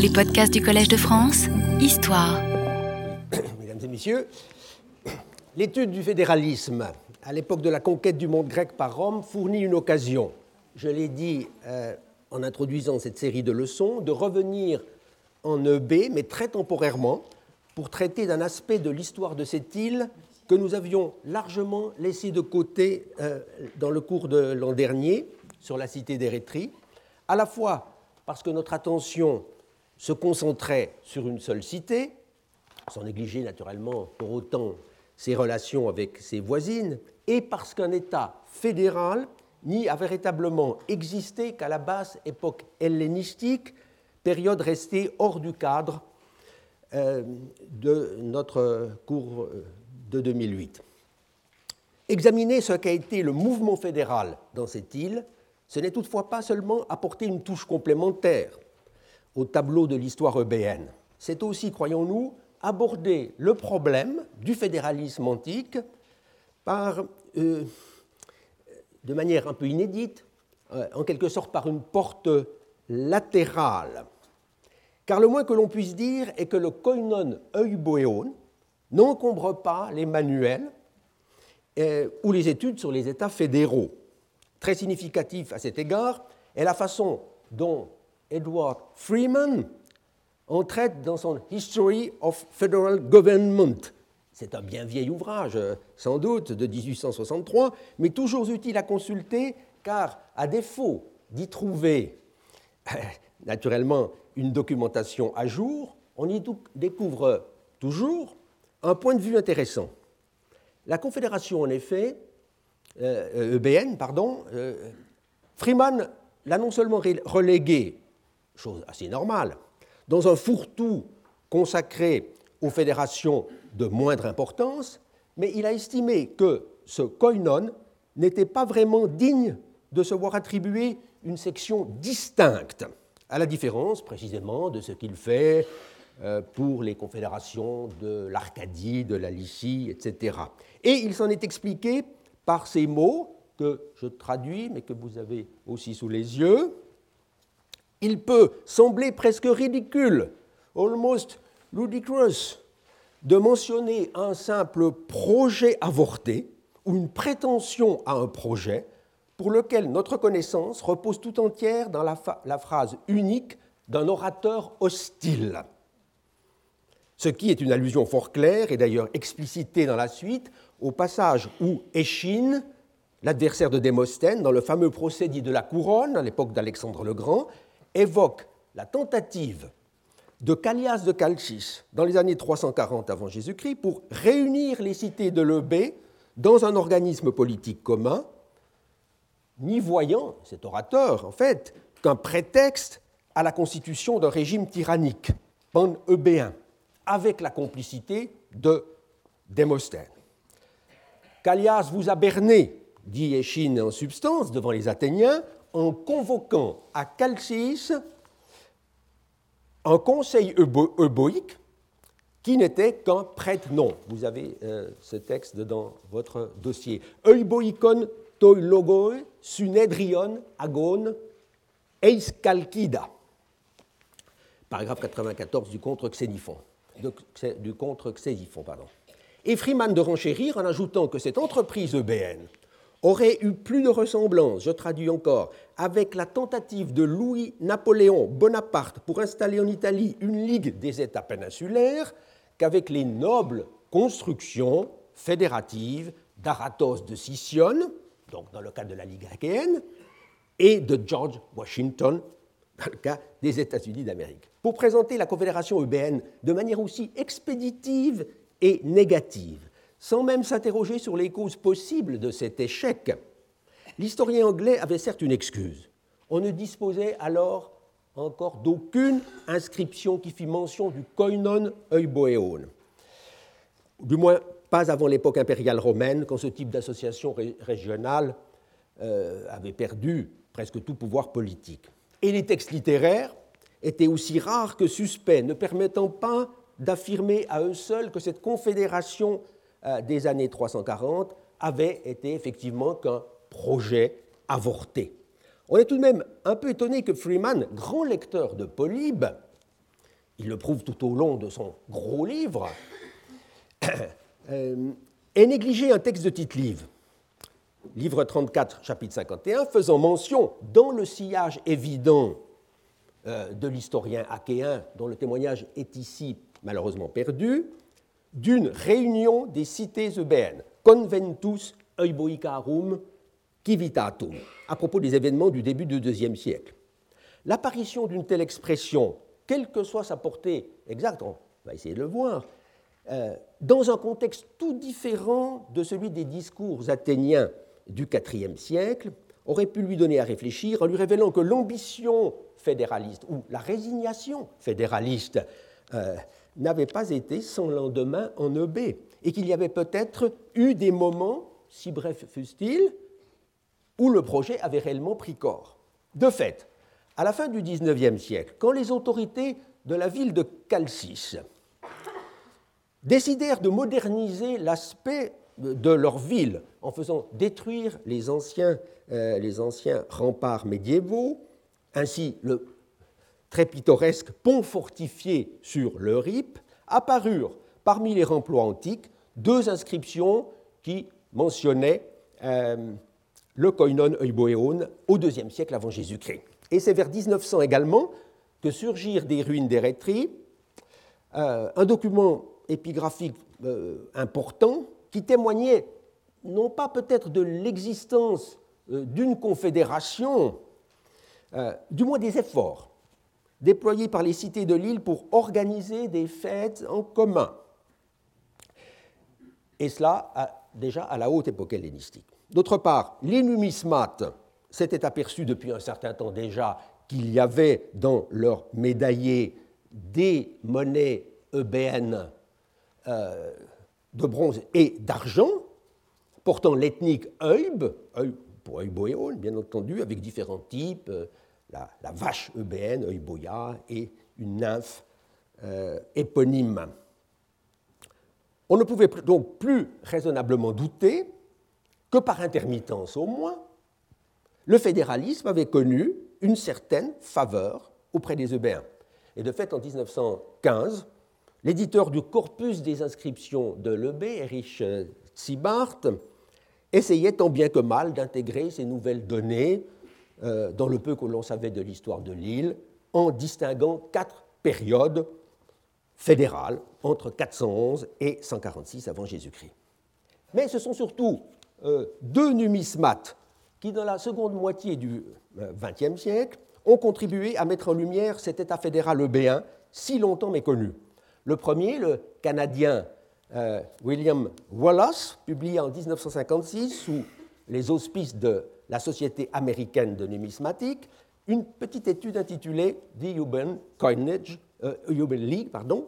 Les podcasts du Collège de France, Histoire. Mesdames et messieurs, l'étude du fédéralisme à l'époque de la conquête du monde grec par Rome fournit une occasion, je l'ai dit euh, en introduisant cette série de leçons, de revenir en EB, mais très temporairement, pour traiter d'un aspect de l'histoire de cette île que nous avions largement laissé de côté euh, dans le cours de l'an dernier sur la cité d'Érythrée, à la fois parce que notre attention se concentrait sur une seule cité, sans négliger naturellement pour autant ses relations avec ses voisines, et parce qu'un État fédéral n'y a véritablement existé qu'à la basse époque hellénistique, période restée hors du cadre euh, de notre cours euh, de 2008. Examiner ce qu'a été le mouvement fédéral dans cette île, ce n'est toutefois pas seulement apporter une touche complémentaire au tableau de l'histoire eubéenne, c'est aussi, croyons-nous, aborder le problème du fédéralisme antique euh, de manière un peu inédite, euh, en quelque sorte par une porte latérale. Car le moins que l'on puisse dire est que le koinon euboéon n'encombre pas les manuels euh, ou les études sur les États fédéraux. Très significatif à cet égard est la façon dont Edward Freeman en traite dans son History of Federal Government. C'est un bien vieil ouvrage, euh, sans doute, de 1863, mais toujours utile à consulter, car à défaut d'y trouver naturellement une documentation à jour, on y découvre toujours un point de vue intéressant. La Confédération, en effet, euh, EBN, pardon, euh, Freeman l'a non seulement relégué, chose assez normale, dans un fourre-tout consacré aux fédérations de moindre importance, mais il a estimé que ce koinon n'était pas vraiment digne de se voir attribuer une section distincte, à la différence précisément de ce qu'il fait euh, pour les confédérations de l'Arcadie, de la Lycie, etc. Et il s'en est expliqué par ces mots que je traduis, mais que vous avez aussi sous les yeux. Il peut sembler presque ridicule, almost ludicrous, de mentionner un simple projet avorté ou une prétention à un projet pour lequel notre connaissance repose tout entière dans la, phrase unique d'un orateur hostile. Ce qui est une allusion fort claire et d'ailleurs explicitée dans la suite au passage où Échine, l'adversaire de Démosthène, dans le fameux procès dit de la couronne, à l'époque d'Alexandre le Grand, évoque la tentative de Callias de Calchis dans les années 340 avant Jésus-Christ pour réunir les cités de l'Eubée dans un organisme politique commun, n'y voyant, cet orateur en fait, qu'un prétexte à la constitution d'un régime tyrannique, pan-eubéen, avec la complicité de Démosthène. Callias vous a berné, dit Échine en substance devant les Athéniens, en convoquant à Calcis un conseil euboïque qui n'était qu'un prête-nom. Vous avez euh, ce texte dans votre dossier. Euboïkon toi logoi sunedrion agon eis calcida. Paragraphe 94 du contre Xéniphon. Et Freeman de renchérir en ajoutant que cette entreprise EBN aurait eu plus de ressemblance, je traduis encore, avec la tentative de Louis-Napoléon Bonaparte pour installer en Italie une ligue des États péninsulaires qu'avec les nobles constructions fédératives d'Aratos de Sicyone, donc dans le cas de la Ligue achéenne, et de George Washington, dans le cas des États-Unis d'Amérique. Pour présenter la Confédération EBN de manière aussi expéditive et négative, sans même s'interroger sur les causes possibles de cet échec. L'historien anglais avait certes une excuse. On ne disposait alors encore d'aucune inscription qui fit mention du koinon euboéon. Du moins, pas avant l'époque impériale romaine, quand ce type d'association régionale euh, avait perdu presque tout pouvoir politique. Et les textes littéraires étaient aussi rares que suspects, ne permettant pas d'affirmer à eux seuls que cette confédération des années 340 avait été effectivement qu'un projet avorté. On est tout de même un peu étonné que Freeman, grand lecteur de Polybe, il le prouve tout au long de son gros livre, euh, est négligé un texte de Tite-Livre, livre 34, chapitre 51, faisant mention, dans le sillage évident euh, de l'historien achéen, dont le témoignage est ici malheureusement perdu, d'une réunion des cités eubéennes, Conventus Euboicarum Civitatum, à propos des événements du début du IIe siècle. L'apparition d'une telle expression, quelle que soit sa portée exacte, on va essayer de le voir, euh, dans un contexte tout différent de celui des discours athéniens du IVe siècle, aurait pu lui donner à réfléchir en lui révélant que l'ambition fédéraliste ou la résignation fédéraliste euh, n'avait pas été sans lendemain en EB et qu'il y avait peut-être eu des moments, si brefs fussent-ils, où le projet avait réellement pris corps. De fait, à la fin du XIXe siècle, quand les autorités de la ville de Calcis décidèrent de moderniser l'aspect de leur ville en faisant détruire les anciens, euh, les anciens remparts médiévaux, ainsi le très pittoresque pont fortifié sur le apparurent parmi les remplois antiques deux inscriptions qui mentionnaient euh, le koinon euboéon au IIe siècle avant Jésus-Christ. Et c'est vers 1900 également que surgirent des ruines d'Érétrie, euh, un document épigraphique important qui témoignait non pas peut-être de l'existence euh, d'une confédération, euh, du moins des efforts déployés par les cités de l'île pour organiser des fêtes en commun. Et cela déjà à la haute époque hellénistique. D'autre part, les numismates s'étaient aperçus depuis un certain temps déjà qu'il y avait dans leurs médaillés des monnaies eubéennes euh, de bronze et d'argent, portant l'ethnique Eub, pour Euboéon, bien entendu, avec différents types, euh, la, vache eubéenne, Euboia, et une nymphe euh, éponyme. On ne pouvait donc plus raisonnablement douter que par intermittence au moins, le fédéralisme avait connu une certaine faveur auprès des Eubéens. Et de fait, en 1915, l'éditeur du corpus des inscriptions de Lebé, Erich Zibart, essayait tant bien que mal d'intégrer ces nouvelles données euh, dans le peu que l'on savait de l'histoire de l'île, en distinguant quatre périodes fédérales entre 411 et 146 avant Jésus-Christ. Mais ce sont surtout euh, deux numismates qui, dans la seconde moitié du XXe euh, siècle, ont contribué à mettre en lumière cet État fédéral eubéen si longtemps méconnu. Le premier, le Canadien William Wallace, publié en 1956 sous les auspices de la Société américaine de numismatique, une petite étude intitulée The Urban, Coinage, euh, League pardon,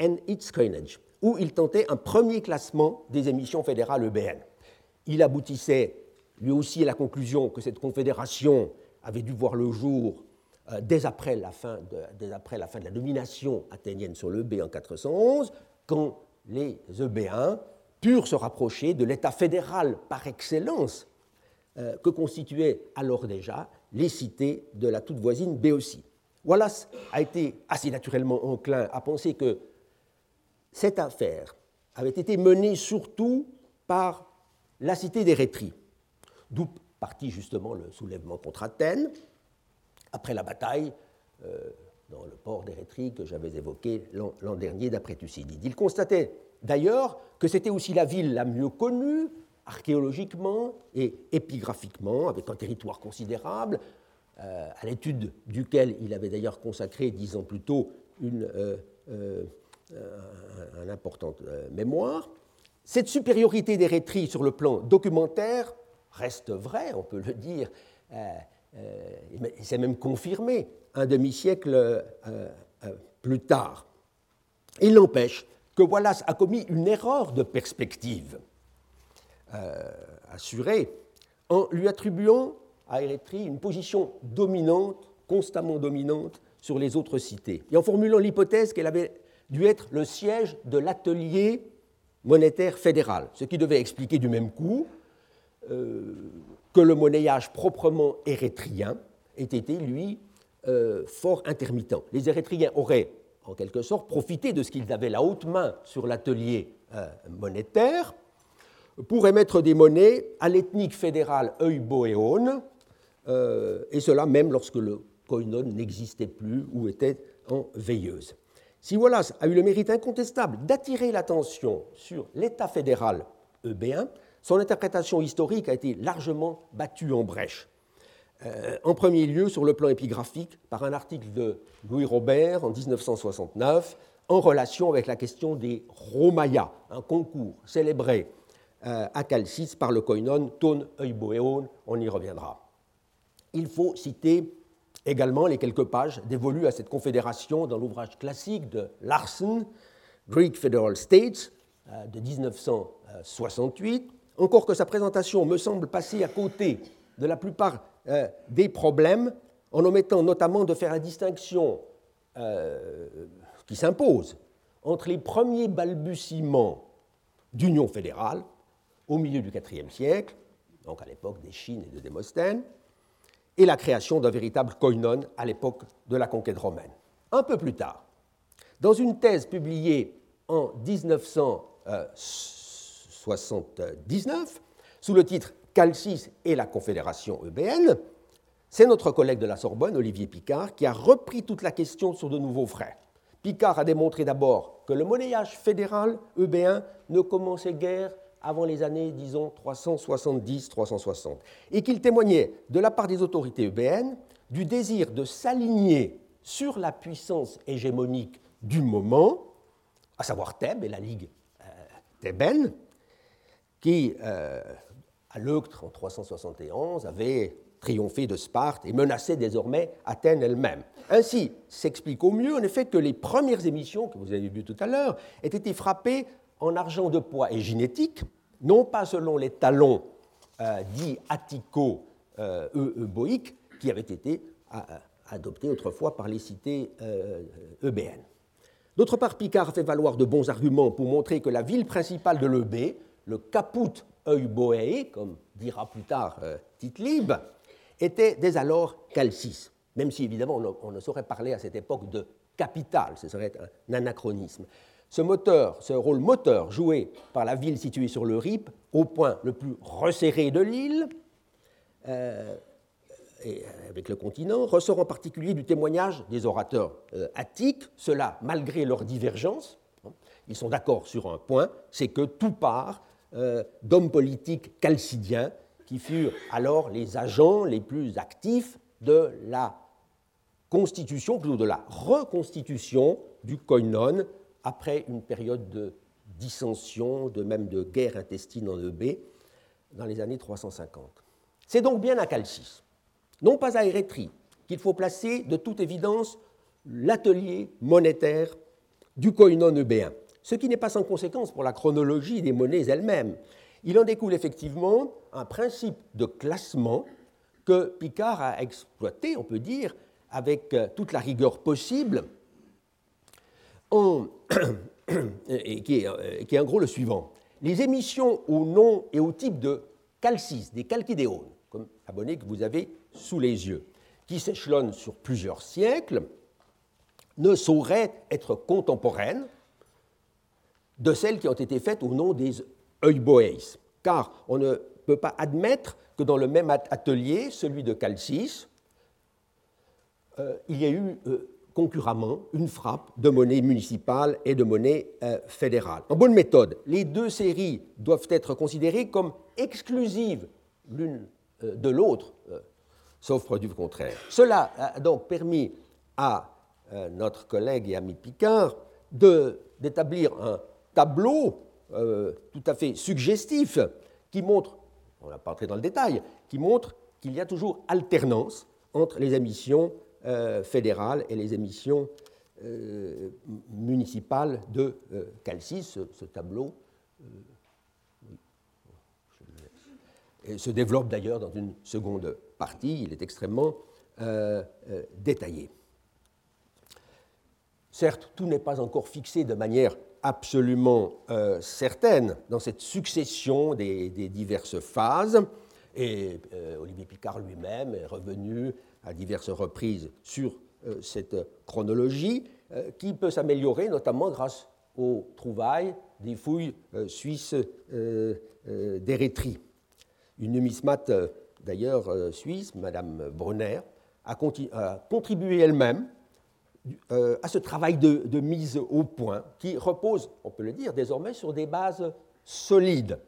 and its Coinage, où il tentait un premier classement des émissions fédérales EBN. Il aboutissait lui aussi à la conclusion que cette confédération avait dû voir le jour euh, dès, après la fin de, la domination athénienne sur l'EB en 411, quand les Eubéens purent se rapprocher de l'État fédéral par excellence euh, que constituaient alors déjà les cités de la toute voisine Béotie. Wallace a été assez naturellement enclin à penser que cette affaire avait été menée surtout par la cité d'Érétrie, d'où partit justement le soulèvement contre Athènes, après la bataille euh, dans le port d'Érétrie que j'avais évoqué l'an dernier d'après Thucydide. Il constatait d'ailleurs que c'était aussi la ville la mieux connue archéologiquement et épigraphiquement, avec un territoire considérable, euh, à l'étude duquel il avait d'ailleurs consacré dix ans plus tôt une, euh, un, importante mémoire. Cette supériorité d'Érétrie sur le plan documentaire reste vraie, on peut le dire, c'est même confirmé un demi-siècle euh, euh, plus tard. Il n'empêche que Wallace a commis une erreur de perspective euh, assurée en lui attribuant à Érythrée une position dominante, constamment dominante, sur les autres cités, et en formulant l'hypothèse qu'elle avait dû être le siège de l'atelier monétaire fédéral, ce qui devait expliquer du même coup que le monnayage proprement érythréen ait été, lui, euh, fort intermittent. Les Érythréens auraient en quelque sorte profité de ce qu'ils avaient la haute main sur l'atelier monétaire pour émettre des monnaies à l'ethnique fédérale Euboéon, et cela même lorsque le koinon n'existait plus ou était en veilleuse. Si Wallace a eu le mérite incontestable d'attirer l'attention sur l'État fédéral eubéen, son interprétation historique a été largement battue en brèche. Euh, en premier lieu, sur le plan épigraphique, par un article de Louis Robert en 1969 en relation avec la question des Romaya, un concours célébré euh, à Calcis par le koinon Ton Euboeon, on y reviendra. Il faut citer également les quelques pages dévolues à cette confédération dans l'ouvrage classique de Larsen, Greek Federal States, euh, de 1968, encore que sa présentation me semble passer à côté de la plupart euh, des problèmes, en omettant notamment de faire la distinction euh, qui s'impose entre les premiers balbutiements d'union fédérale au milieu du IVe siècle, donc à l'époque des Chines et de Démosthène, et la création d'un véritable koinon à l'époque de la conquête romaine. Un peu plus tard, dans une thèse publiée en 1979, sous le titre Calcis et la Confédération eubéenne, c'est notre collègue de la Sorbonne, Olivier Picard, qui a repris toute la question sur de nouveaux frais. Picard a démontré d'abord que le monnayage fédéral eubéen ne commençait guère avant les années, disons, 370-360, et qu'il témoignait, de la part des autorités eubéennes, du désir de s'aligner sur la puissance hégémonique du moment, à savoir Thèbes et la Ligue euh, thébaine, qui, euh, à l'Euctre en 371, avait triomphé de Sparte et menaçait désormais Athènes elle-même. Ainsi s'explique au mieux, en effet, que les premières émissions, que vous avez vues tout à l'heure, aient été frappées en argent de poids et génétique, non pas selon les talons euh, dits attico-eubéiques euh, qui avaient été euh, adoptés autrefois par les cités eubéennes. D'autre part, Picard fait valoir de bons arguments pour montrer que la ville principale de l'Eubée, le Caput Euboei, comme dira plus tard Tite Lib, était dès alors Calcis, même si évidemment on ne saurait parler à cette époque de capitale, ce serait un anachronisme. Ce moteur, ce rôle moteur joué par la ville située sur le Rip, au point le plus resserré de l'île, euh, et avec le continent, ressort en particulier du témoignage des orateurs euh, attiques, cela malgré leurs divergences. Ils sont d'accord sur un point, c'est que tout part euh, d'hommes politiques chalcidiens qui furent alors les agents les plus actifs de la constitution, plutôt de la reconstitution du koinon après une période de dissension, de même de guerre intestine en EB, dans les années 350. C'est donc bien à Calcis, non pas à Érétrie, qu'il faut placer de toute évidence l'atelier monétaire du koinon eubéen, ce qui n'est pas sans conséquence pour la chronologie des monnaies elles-mêmes. Il en découle effectivement un principe de classement que Picard a exploité, on peut dire, avec toute la rigueur possible, et qui, est, en gros le suivant. Les émissions au nom et au type de calcis, des calchidéones, comme abonné que vous avez sous les yeux, qui s'échelonnent sur plusieurs siècles, ne sauraient être contemporaines de celles qui ont été faites au nom des Euboeis, car on ne peut pas admettre que dans le même atelier, celui de Calcis, euh, il y ait eu euh, concurremment une frappe de monnaie municipale et de monnaie euh, fédérale. En bonne méthode, les deux séries doivent être considérées comme exclusives l'une euh, de l'autre, euh, sauf produit contraire. Cela a donc permis à notre collègue et ami Picard d'établir un tableau tout à fait suggestif qui montre, on n'a pas entré dans le détail, qui montre qu'il y a toujours alternance entre les émissions fédérales et les émissions euh, municipales de euh, Calcis. Ce, tableau se développe d'ailleurs dans une seconde partie. Il est extrêmement détaillé. Certes, tout n'est pas encore fixé de manière absolument certaine dans cette succession des, des diverses phases, et Olivier Picard lui-même est revenu à diverses reprises sur cette chronologie qui peut s'améliorer notamment grâce aux trouvailles des fouilles suisses d'Érythrée. Une numismate d'ailleurs suisse, Madame Brunner, a, contribué elle-même à ce travail de, mise au point qui repose, on peut le dire, désormais sur des bases solides,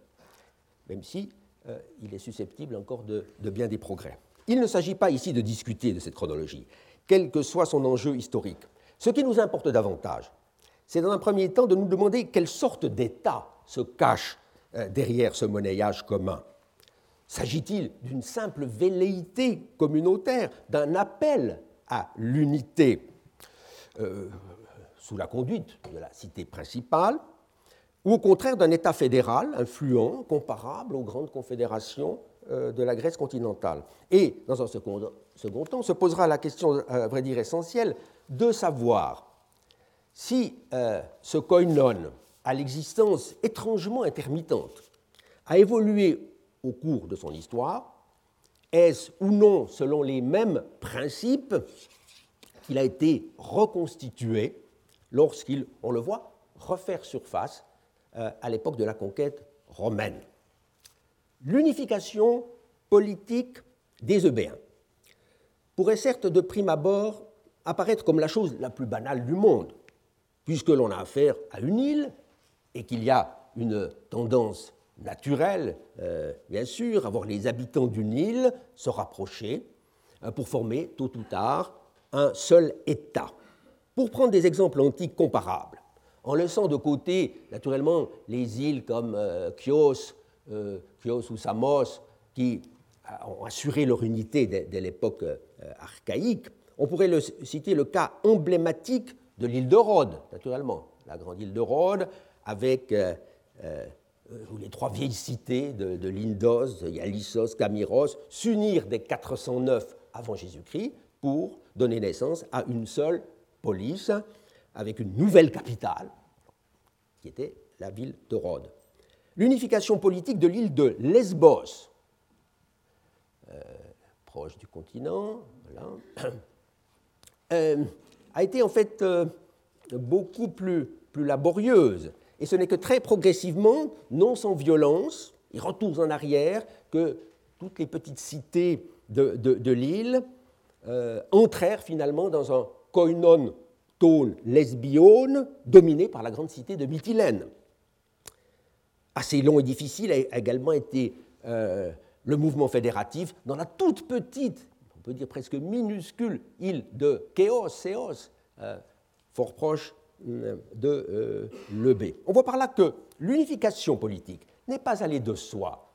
même si il est susceptible encore de bien des progrès. Il ne s'agit pas ici de discuter de cette chronologie, quel que soit son enjeu historique. Ce qui nous importe davantage, c'est dans un premier temps de nous demander quelle sorte d'État se cache euh, derrière ce monnayage commun. S'agit-il d'une simple velléité communautaire, d'un appel à l'unité euh, sous la conduite de la cité principale, ou au contraire d'un État fédéral influent, comparable aux grandes confédérations de la Grèce continentale. Et, dans un second, temps, se posera la question, à vrai dire essentielle, de savoir si euh, ce koinon, à l'existence étrangement intermittente, a évolué au cours de son histoire, est-ce ou non selon les mêmes principes qu'il a été reconstitué lorsqu'il, on le voit, refaire surface euh, à l'époque de la conquête romaine l'unification politique des Eubéens pourrait certes de prime abord apparaître comme la chose la plus banale du monde, puisque l'on a affaire à une île et qu'il y a une tendance naturelle, euh, bien sûr, à voir les habitants d'une île se rapprocher euh, pour former tôt ou tard un seul État. Pour prendre des exemples antiques comparables, en laissant de côté naturellement les îles comme euh, Chios Chios ou Samos, qui ont assuré leur unité dès, l'époque euh, archaïque, on pourrait citer le cas emblématique de l'île de Rhodes, naturellement, la grande île de Rhodes, avec euh, les trois vieilles cités de, de l'Indos, Yalissos, Camiros, s'unir dès 409 avant Jésus-Christ pour donner naissance à une seule police, avec une nouvelle capitale, qui était la ville de Rhodes l'unification politique de l'île de Lesbos, euh, proche du continent, euh, a été en fait euh, beaucoup plus, laborieuse. Et ce n'est que très progressivement, non sans violence, et retours en arrière, que toutes les petites cités de, l'île entrèrent finalement dans un koinon lesbione dominé par la grande cité de Mytilène assez long et difficile a également été euh, le mouvement fédératif dans la toute petite, on peut dire presque minuscule île de Kéos, Séos, euh, fort proche euh, de l'Ebé. On voit par là que l'unification politique n'est pas allée de soi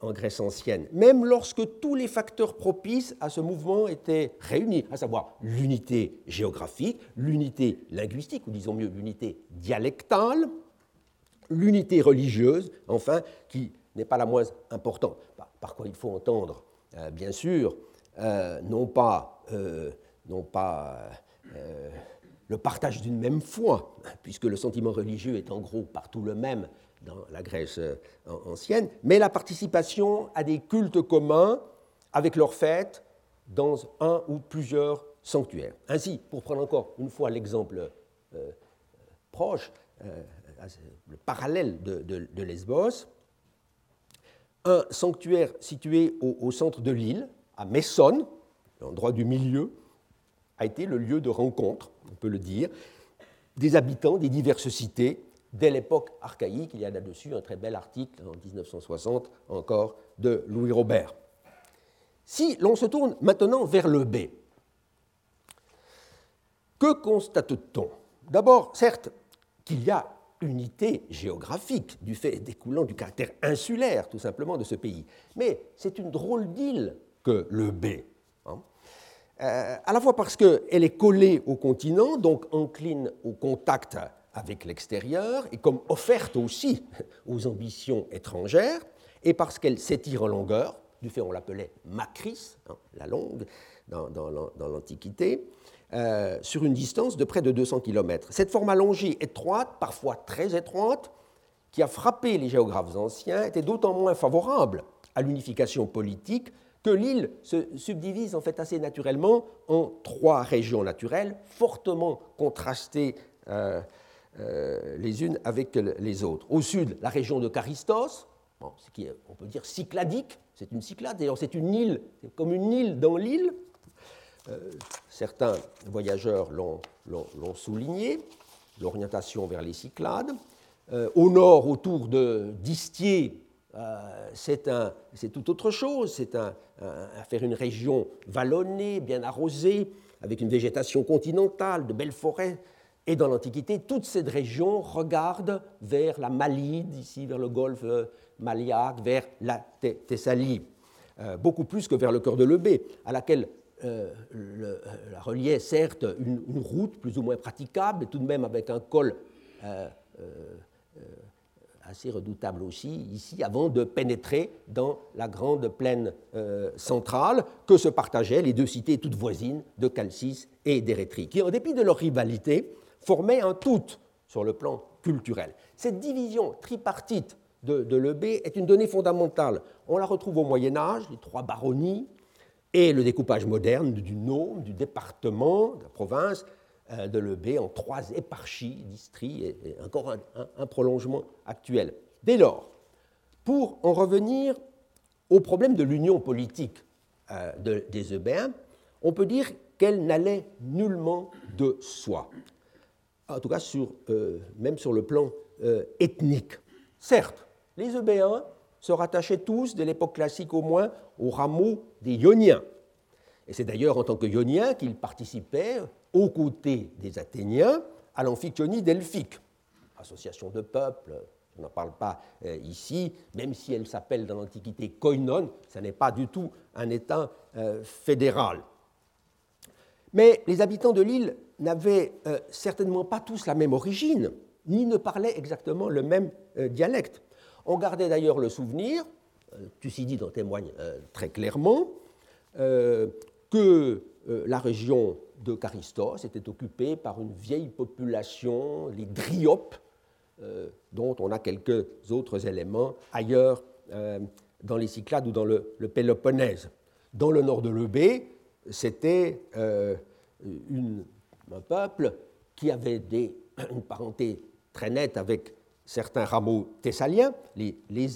en Grèce ancienne, même lorsque tous les facteurs propices à ce mouvement étaient réunis, à savoir l'unité géographique, l'unité linguistique, ou disons mieux l'unité dialectale, l'unité religieuse, enfin, qui n'est pas la moins importante. Par, quoi il faut entendre, euh, bien sûr, euh, non pas, euh, non pas le partage d'une même foi, puisque le sentiment religieux est en gros partout le même dans la Grèce ancienne, mais la participation à des cultes communs avec leurs fêtes dans un ou plusieurs sanctuaires. Ainsi, pour prendre encore une fois l'exemple proche, le parallèle de, Lesbos, un sanctuaire situé au, centre de l'île, à Messone, l'endroit du milieu, a été le lieu de rencontre, on peut le dire, des habitants des diverses cités dès l'époque archaïque. Il y a là-dessus un très bel article en 1960 encore de Louis Robert. Si l'on se tourne maintenant vers le B, que constate-t-on? D'abord, certes, qu'il y a unité géographique du fait découlant du caractère insulaire tout simplement de ce pays. Mais c'est une drôle d'île que le B. Hein. Euh, à la fois parce qu'elle est collée au continent, donc encline au contact avec l'extérieur, et comme offerte aussi aux ambitions étrangères, et parce qu'elle s'étire en longueur, du fait on l'appelait macris, hein, la longue, dans l'Antiquité, euh, sur une distance de près de 200 km. Cette forme allongée, étroite, parfois très étroite, qui a frappé les géographes anciens, était d'autant moins favorable à l'unification politique que l'île se subdivise en fait assez naturellement en trois régions naturelles fortement contrastées euh, euh, les unes avec les autres. Au sud, la région de Charistos, ce qui est, on peut dire cycladique, c'est une cyclade, d'ailleurs c'est une île, comme une île dans l'île. Euh, certains voyageurs l'ont souligné, l'orientation vers les Cyclades. au nord, autour de d'Istier, euh, c'est tout autre chose. C'est faire une région vallonnée, bien arrosée, avec une végétation continentale, de belles forêts. Et dans l'Antiquité, toute cette région regarde vers la Malide, ici vers le golfe euh, Maliaque, vers la Thessalie, euh, beaucoup plus que vers le cœur de l'Eubée, à laquelle la reliait certes une, route plus ou moins praticable, tout de même avec un col assez redoutable aussi ici, avant de pénétrer dans la grande plaine euh, centrale que se partageaient les deux cités toutes voisines de Calcis et d'Érétrie, qui, en dépit de leur rivalité, formaient un tout sur le plan culturel. Cette division tripartite de, de l'Eubée est une donnée fondamentale. On la retrouve au Moyen Âge, les trois baronnies, et le découpage moderne du nome, du département, de la province, euh, de l'Eubée en trois éparchies, districts, et, encore un, prolongement actuel. Dès lors, pour en revenir au problème de l'union politique euh, des Eubéens, on peut dire qu'elle n'allait nullement de soi, en tout cas euh, même sur le plan ethnique. Certes, les Eubéens se rattachaient tous, dès l'époque classique au moins, au rameau des Ioniens. Et c'est d'ailleurs en tant que Ioniens qu'ils participaient aux côtés des Athéniens à l'amphictyonie delphique, association de peuples, je n'en parle pas euh, ici, même si elle s'appelle dans l'Antiquité koinon, ce n'est pas du tout un État euh, fédéral. Mais les habitants de l'île n'avaient euh, certainement pas tous la même origine, ni ne parlaient exactement le même dialecte. On gardait d'ailleurs le souvenir, Thucydide en témoigne très clairement, que la région de Charistos était occupé par une vieille population, les Dryopes, euh, dont on a quelques autres éléments ailleurs euh, dans les Cyclades ou dans le, Péloponnèse. Dans le nord de l'Eubée, c'était euh, un peuple qui avait une parenté très nette avec certains rameaux thessaliens, les, les.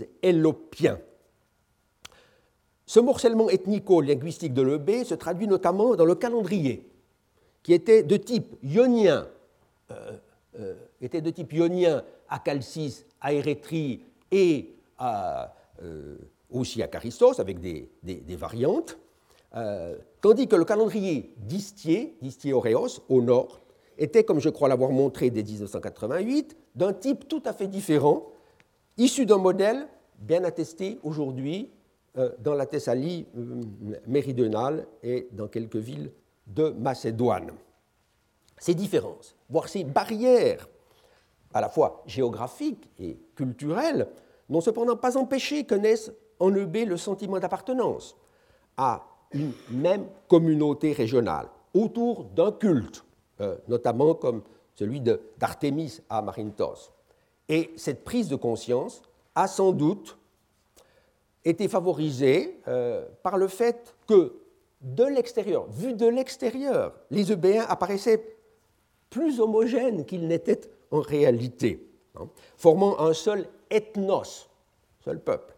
Ce morcellement ethnico-linguistique de l'Eubée se traduit notamment dans le calendrier qui était de type ionien, euh, euh, était de type ionien à Calcis, à Érétrie et euh, aussi à Charistos, avec des, variantes, tandis que le calendrier d'Istier, d'Istier Auréos, au nord, était, comme je crois l'avoir montré dès 1988, d'un type tout à fait différent, issu d'un modèle bien attesté aujourd'hui dans la Thessalie méridionale et dans quelques villes de Macédoine. Ces différences, voire ces barrières, à la fois géographiques et culturelles, n'ont cependant pas empêché que naisse en Eubée le sentiment d'appartenance à une même communauté régionale, autour d'un culte, euh, notamment comme celui d'Artémis à Marinthos. Et cette prise de conscience a sans doute été favorisée euh, par le fait que de l'extérieur, vu de l'extérieur, les Eubéens apparaissaient plus homogènes qu'ils n'étaient en réalité, hein, formant un seul ethnos, seul peuple,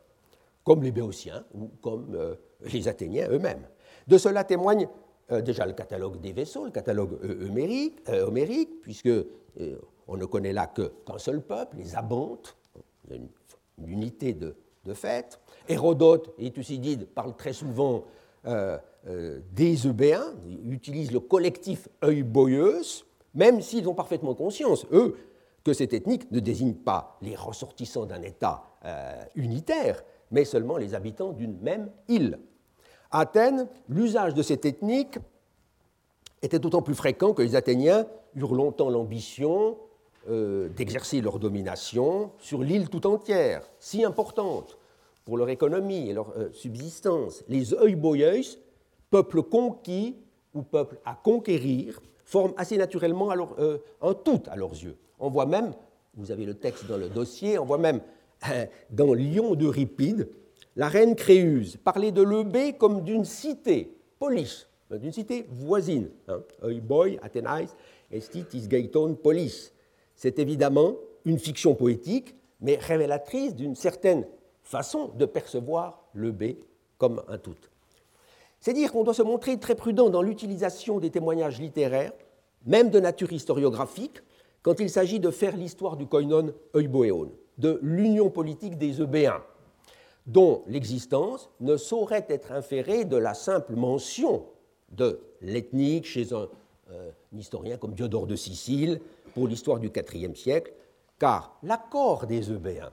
comme les Béotiens ou comme euh, les Athéniens eux-mêmes. De cela témoigne euh, déjà le catalogue des vaisseaux, le catalogue euh, homérique, puisque on ne connaît là qu'un seul peuple, les Abantes, une, unité de, de fait. Hérodote et Thucydide parlent très souvent euh, des Eubéens, utilisent le collectif Euboieus, même s'ils ont parfaitement conscience, eux, que cette ethnique ne désigne pas les ressortissants d'un État euh, unitaire, mais seulement les habitants d'une même île. Athènes, l'usage de cette ethnique était d'autant plus fréquent que les Athéniens eurent longtemps l'ambition euh, d'exercer leur domination sur l'île tout entière, si importante pour leur économie et leur subsistance. Les Euboieus peuple conquis ou peuple à conquérir forment assez naturellement euh, un tout à leurs yeux. On voit même, vous avez le texte dans le dossier, on voit même euh, dans Lyon d'Euripide la reine Créuse parlait de l'Eubée comme d'une cité, polis, d'une cité voisine. Hein. Polis. C'est évidemment une fiction poétique, mais révélatrice d'une certaine façon de percevoir l'Eubée comme un tout. C'est dire qu'on doit se montrer très prudent dans l'utilisation des témoignages littéraires, même de nature historiographique, quand il s'agit de faire l'histoire du koinon euboéon, de l'union politique des Eubéens, dont l'existence ne saurait être inférée de la simple mention de l'ethnique chez un, euh, historien comme Diodore de Sicile pour l'histoire du IVe siècle, car l'accord des Eubéens,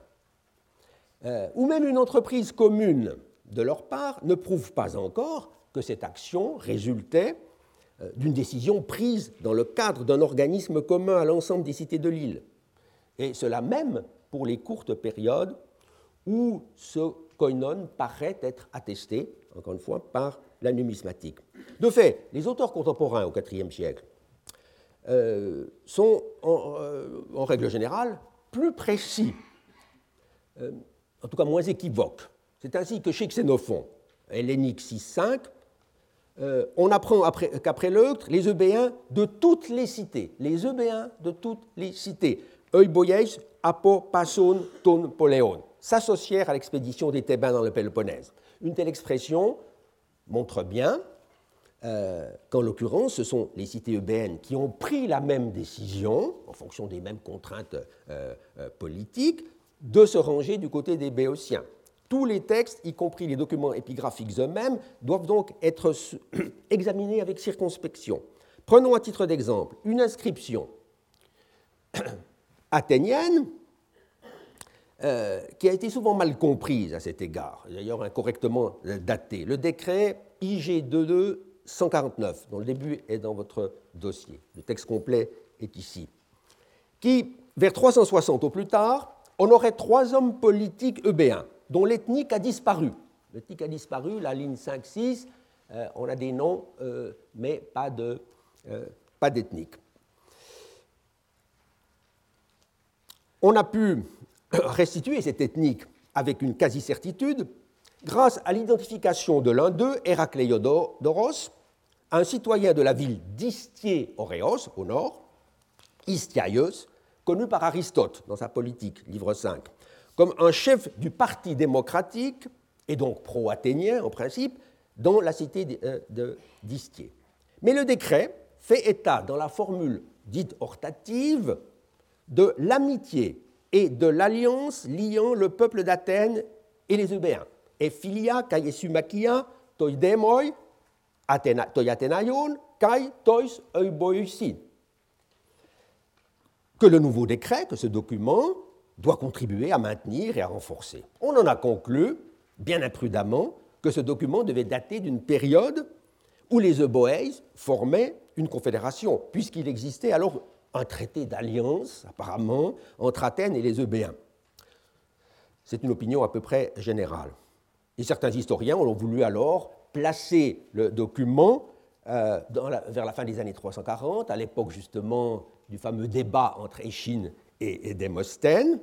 euh, ou même une entreprise commune de leur part, ne prouve pas encore que cette action résultait euh, d'une décision prise dans le cadre d'un organisme commun à l'ensemble des cités de l'île. Et cela même pour les courtes périodes où ce koinon paraît être attesté, encore une fois, par la numismatique. De fait, les auteurs contemporains au IVe siècle euh, sont, euh, en, règle générale, plus précis, en tout cas moins équivoques. C'est ainsi que chez Xénophon, Hellénique 6.5, euh, on apprend qu'après l'autre, les Eubéens de toutes les cités, les Eubéens de toutes les cités, Euboyes, Apo, Passon, Ton, Poléon, s'associèrent à l'expédition des Thébains dans le Péloponnèse. Une telle expression montre bien euh, qu'en l'occurrence, ce sont les cités eubéennes qui ont pris la même décision, en fonction des mêmes contraintes euh, politiques, de se ranger du côté des Béotiens. Tous les textes, y compris les documents épigraphiques eux-mêmes, doivent donc être examinés avec circonspection. Prenons à titre d'exemple une inscription athénienne euh, qui a été souvent mal comprise à cet égard, d'ailleurs incorrectement datée. Le décret IG 22 dont le début est dans votre dossier, le texte complet est ici, qui, vers 360 au plus tard, on aurait trois hommes politiques eubéens dont l'ethnique a disparu. L'ethnique a disparu, la ligne 5-6, euh, on a des noms, euh, mais pas, de, pas d'ethnique. On a pu restituer cette ethnique avec une quasi-certitude grâce à l'identification de l'un d'eux, Héracléodoros, un citoyen de la ville d'Istié-Oréos, au nord, Istiaios, connu par Aristote dans sa politique, livre 5, comme un chef du Parti démocratique, et donc pro-athénien en principe, dans la cité euh, d'Istier. Mais le décret fait état, dans la formule dite hortative, de l'amitié et de l'alliance liant le peuple d'Athènes et les Eubéens. Et toi demoi toi kai tois. Que le nouveau décret, que ce document, doit contribuer à maintenir et à renforcer. On en a conclu, bien imprudemment, que ce document devait dater d'une période où les Euboèses formaient une confédération, puisqu'il existait alors un traité d'alliance, apparemment, entre Athènes et les Eubéens. C'est une opinion à peu près générale. Et certains historiens ont voulu alors placer le document euh, vers la fin des années 340, à l'époque justement du fameux débat entre Échine et, Démosthène,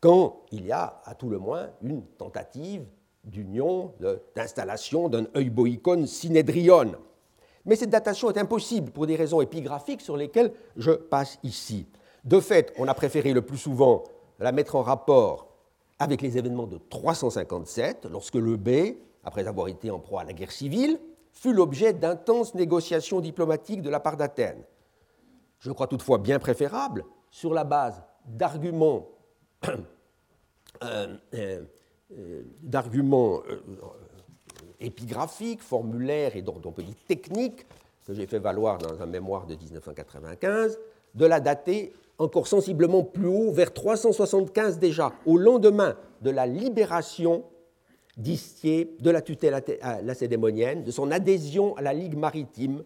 quand il y a à tout le moins une tentative d'union, d'installation d'un euboïcon synédrion. Mais cette datation est impossible pour des raisons épigraphiques sur lesquelles je passe ici. De fait, on a préféré le plus souvent la mettre en rapport avec les événements de 357, lorsque le B, après avoir été en proie à la guerre civile, fut l'objet d'intenses négociations diplomatiques de la part d'Athènes. Je crois toutefois bien préférable sur la base d'arguments euh, euh, euh, d'arguments épigraphiques, formulaires et donc on peut que j'ai fait valoir dans un mémoire de 1995, de la dater encore sensiblement plus haut, vers 375 déjà, au lendemain de la libération d'Istier de la tutelle lacédémonienne, de son adhésion à la Ligue maritime,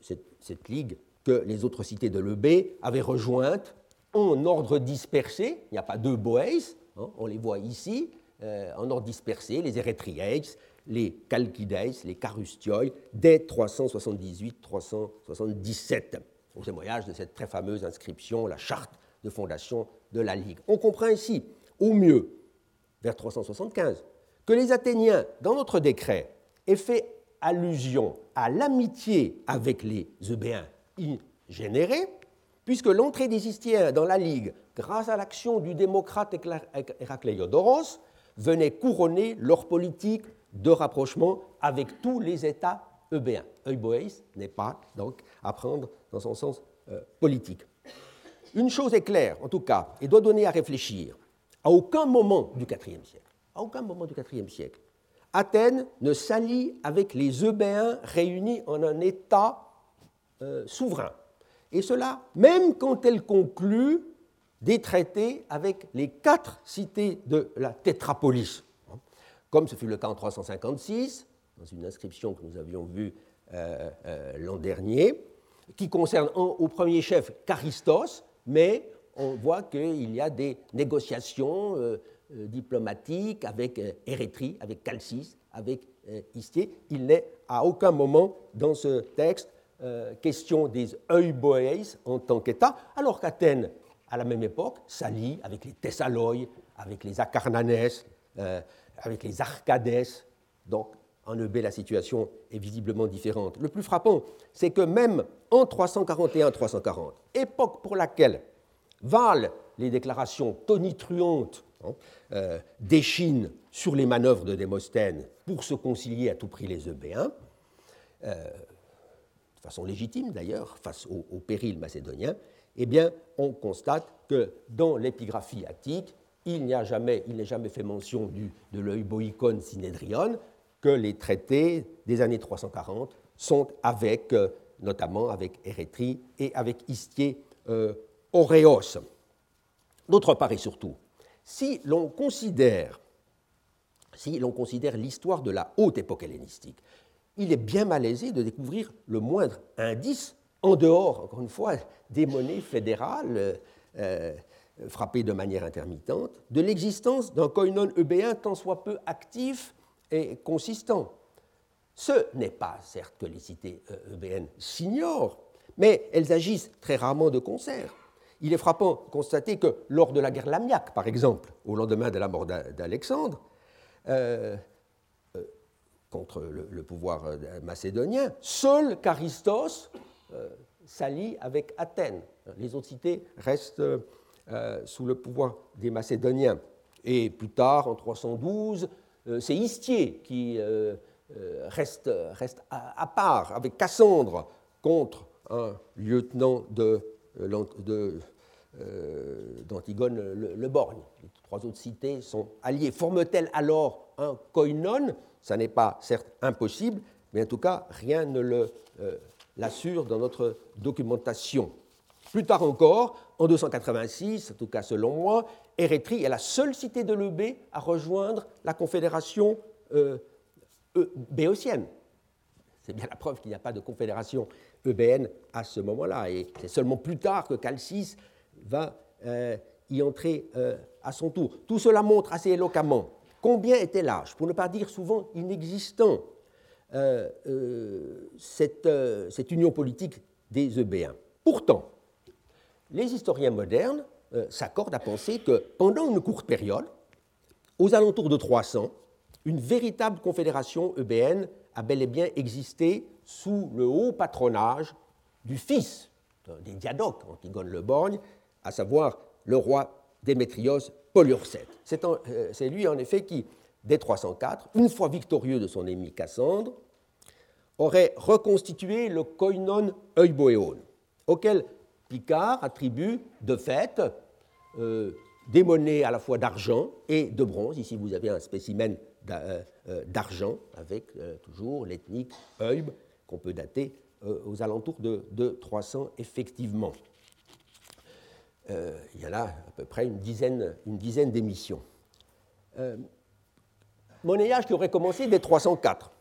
cette ligue que les autres cités de l'EB avaient rejointes en ordre dispersé. Il n'y a pas deux Boès, hein, on les voit ici, euh, en ordre dispersé, les Eretriates, les Chalcides, les Carustioi, dès 378-377, au témoignage de cette très fameuse inscription, la charte de fondation de la Ligue. On comprend ici, au mieux, vers 375, que les Athéniens, dans notre décret, aient fait allusion à l'amitié avec les Eubéens générés, puisque l'entrée des Histiens dans la Ligue, grâce à l'action du démocrate Héracléodoros, venait couronner leur politique de rapprochement avec tous les États eubéens. Euboéis n'est pas donc à prendre dans son sens euh, politique. Une chose est claire, en tout cas, et doit donner à réfléchir. À aucun moment du IVe siècle, à aucun moment du IVe siècle, Athènes ne s'allie avec les Eubéens réunis en un État euh, souverain. Et cela, même quand elle conclut des traités avec les quatre cités de la tétrapolis, comme ce fut le cas en 356, dans une inscription que nous avions vue euh, euh, l'an dernier, qui concerne au premier chef Charistos, mais on voit qu'il y a des négociations diplomatiques avec Érythrée, avec Chalcis, avec Istier. Il n'est à aucun moment dans ce texte euh, question des Euboéis en tant qu'État, alors qu'Athènes, à la même époque, s'allie avec les Thessaloïs, avec les Acarnanes, euh, avec les Arcades. Donc, en Eubée, la situation est visiblement différente. Le plus frappant, c'est que même en 341-340, époque pour laquelle valent les déclarations tonitruantes hein, euh, d'Échine sur les manœuvres de Démosthène pour se concilier à tout prix les Eubéens, de façon légitime d'ailleurs, face au, péril macédonien, eh bien, on constate que dans l'épigraphie attique, il n'est jamais, fait mention de l'euboïcon synédrion, que les traités des années 340 sont avec, euh, notamment avec Érétrie et avec Istier euh, Auréos. D'autre part et surtout, si l'on considère, si l'on considère l'histoire de la haute époque hellénistique il est bien malaisé de découvrir le moindre indice en dehors, encore une fois, des monnaies fédérales euh, frappées de manière intermittente, de l'existence d'un koinon eubéen tant soit peu actif et consistant. Ce n'est pas certes que les cités euh, eubéennes s'ignorent, mais elles agissent très rarement de concert. Il est frappant de constater que lors de la guerre lamiaque, par exemple, au lendemain de la mort d'Alexandre, euh, contre le, pouvoir euh, macédonien, seul Charistos euh, s'allie avec Athènes. Les autres cités restent euh, sous le pouvoir des Macédoniens. Et plus tard, en 312, c'est Istier qui reste, à, part avec Cassandre contre un lieutenant d'Antigone le, le, Borgne. Les trois autres cités sont alliées. Forment-elles alors un koinon ça n'est pas certes impossible, mais en tout cas, rien ne euh, l'assure dans notre documentation. Plus tard encore, en 286, en tout cas selon moi, Érythrée est la seule cité de l'Eubée à rejoindre la confédération euh, béotienne. C'est bien la preuve qu'il n'y a pas de confédération eubéenne à ce moment-là. Et c'est seulement plus tard que Calcis va euh, y entrer à son tour. Tout cela montre assez éloquemment Combien était l'âge, pour ne pas dire souvent inexistant, euh, euh, euh, cette, union politique des Eubéens Pourtant, les historiens modernes s'accordent à penser que pendant une courte période, aux alentours de 300, une véritable confédération eubéenne a bel et bien existé sous le haut patronage du fils des diadoques, Antigone le Borgne, à savoir le roi Démétrios Poliorcète. C'est lui, en effet, qui, dès 304, une fois victorieux de son ennemi Cassandre, aurait reconstitué le koinon euboéon, auquel Picard attribue de fait euh, des monnaies à la fois d'argent et de bronze. Ici, vous avez un spécimen euh, d'argent avec toujours l'ethnique Eub, qu'on peut dater aux alentours de, de 300 effectivement. Euh, il y a à peu près une dizaine, d'émissions. Euh, monnayage qui aurait commencé dès 304.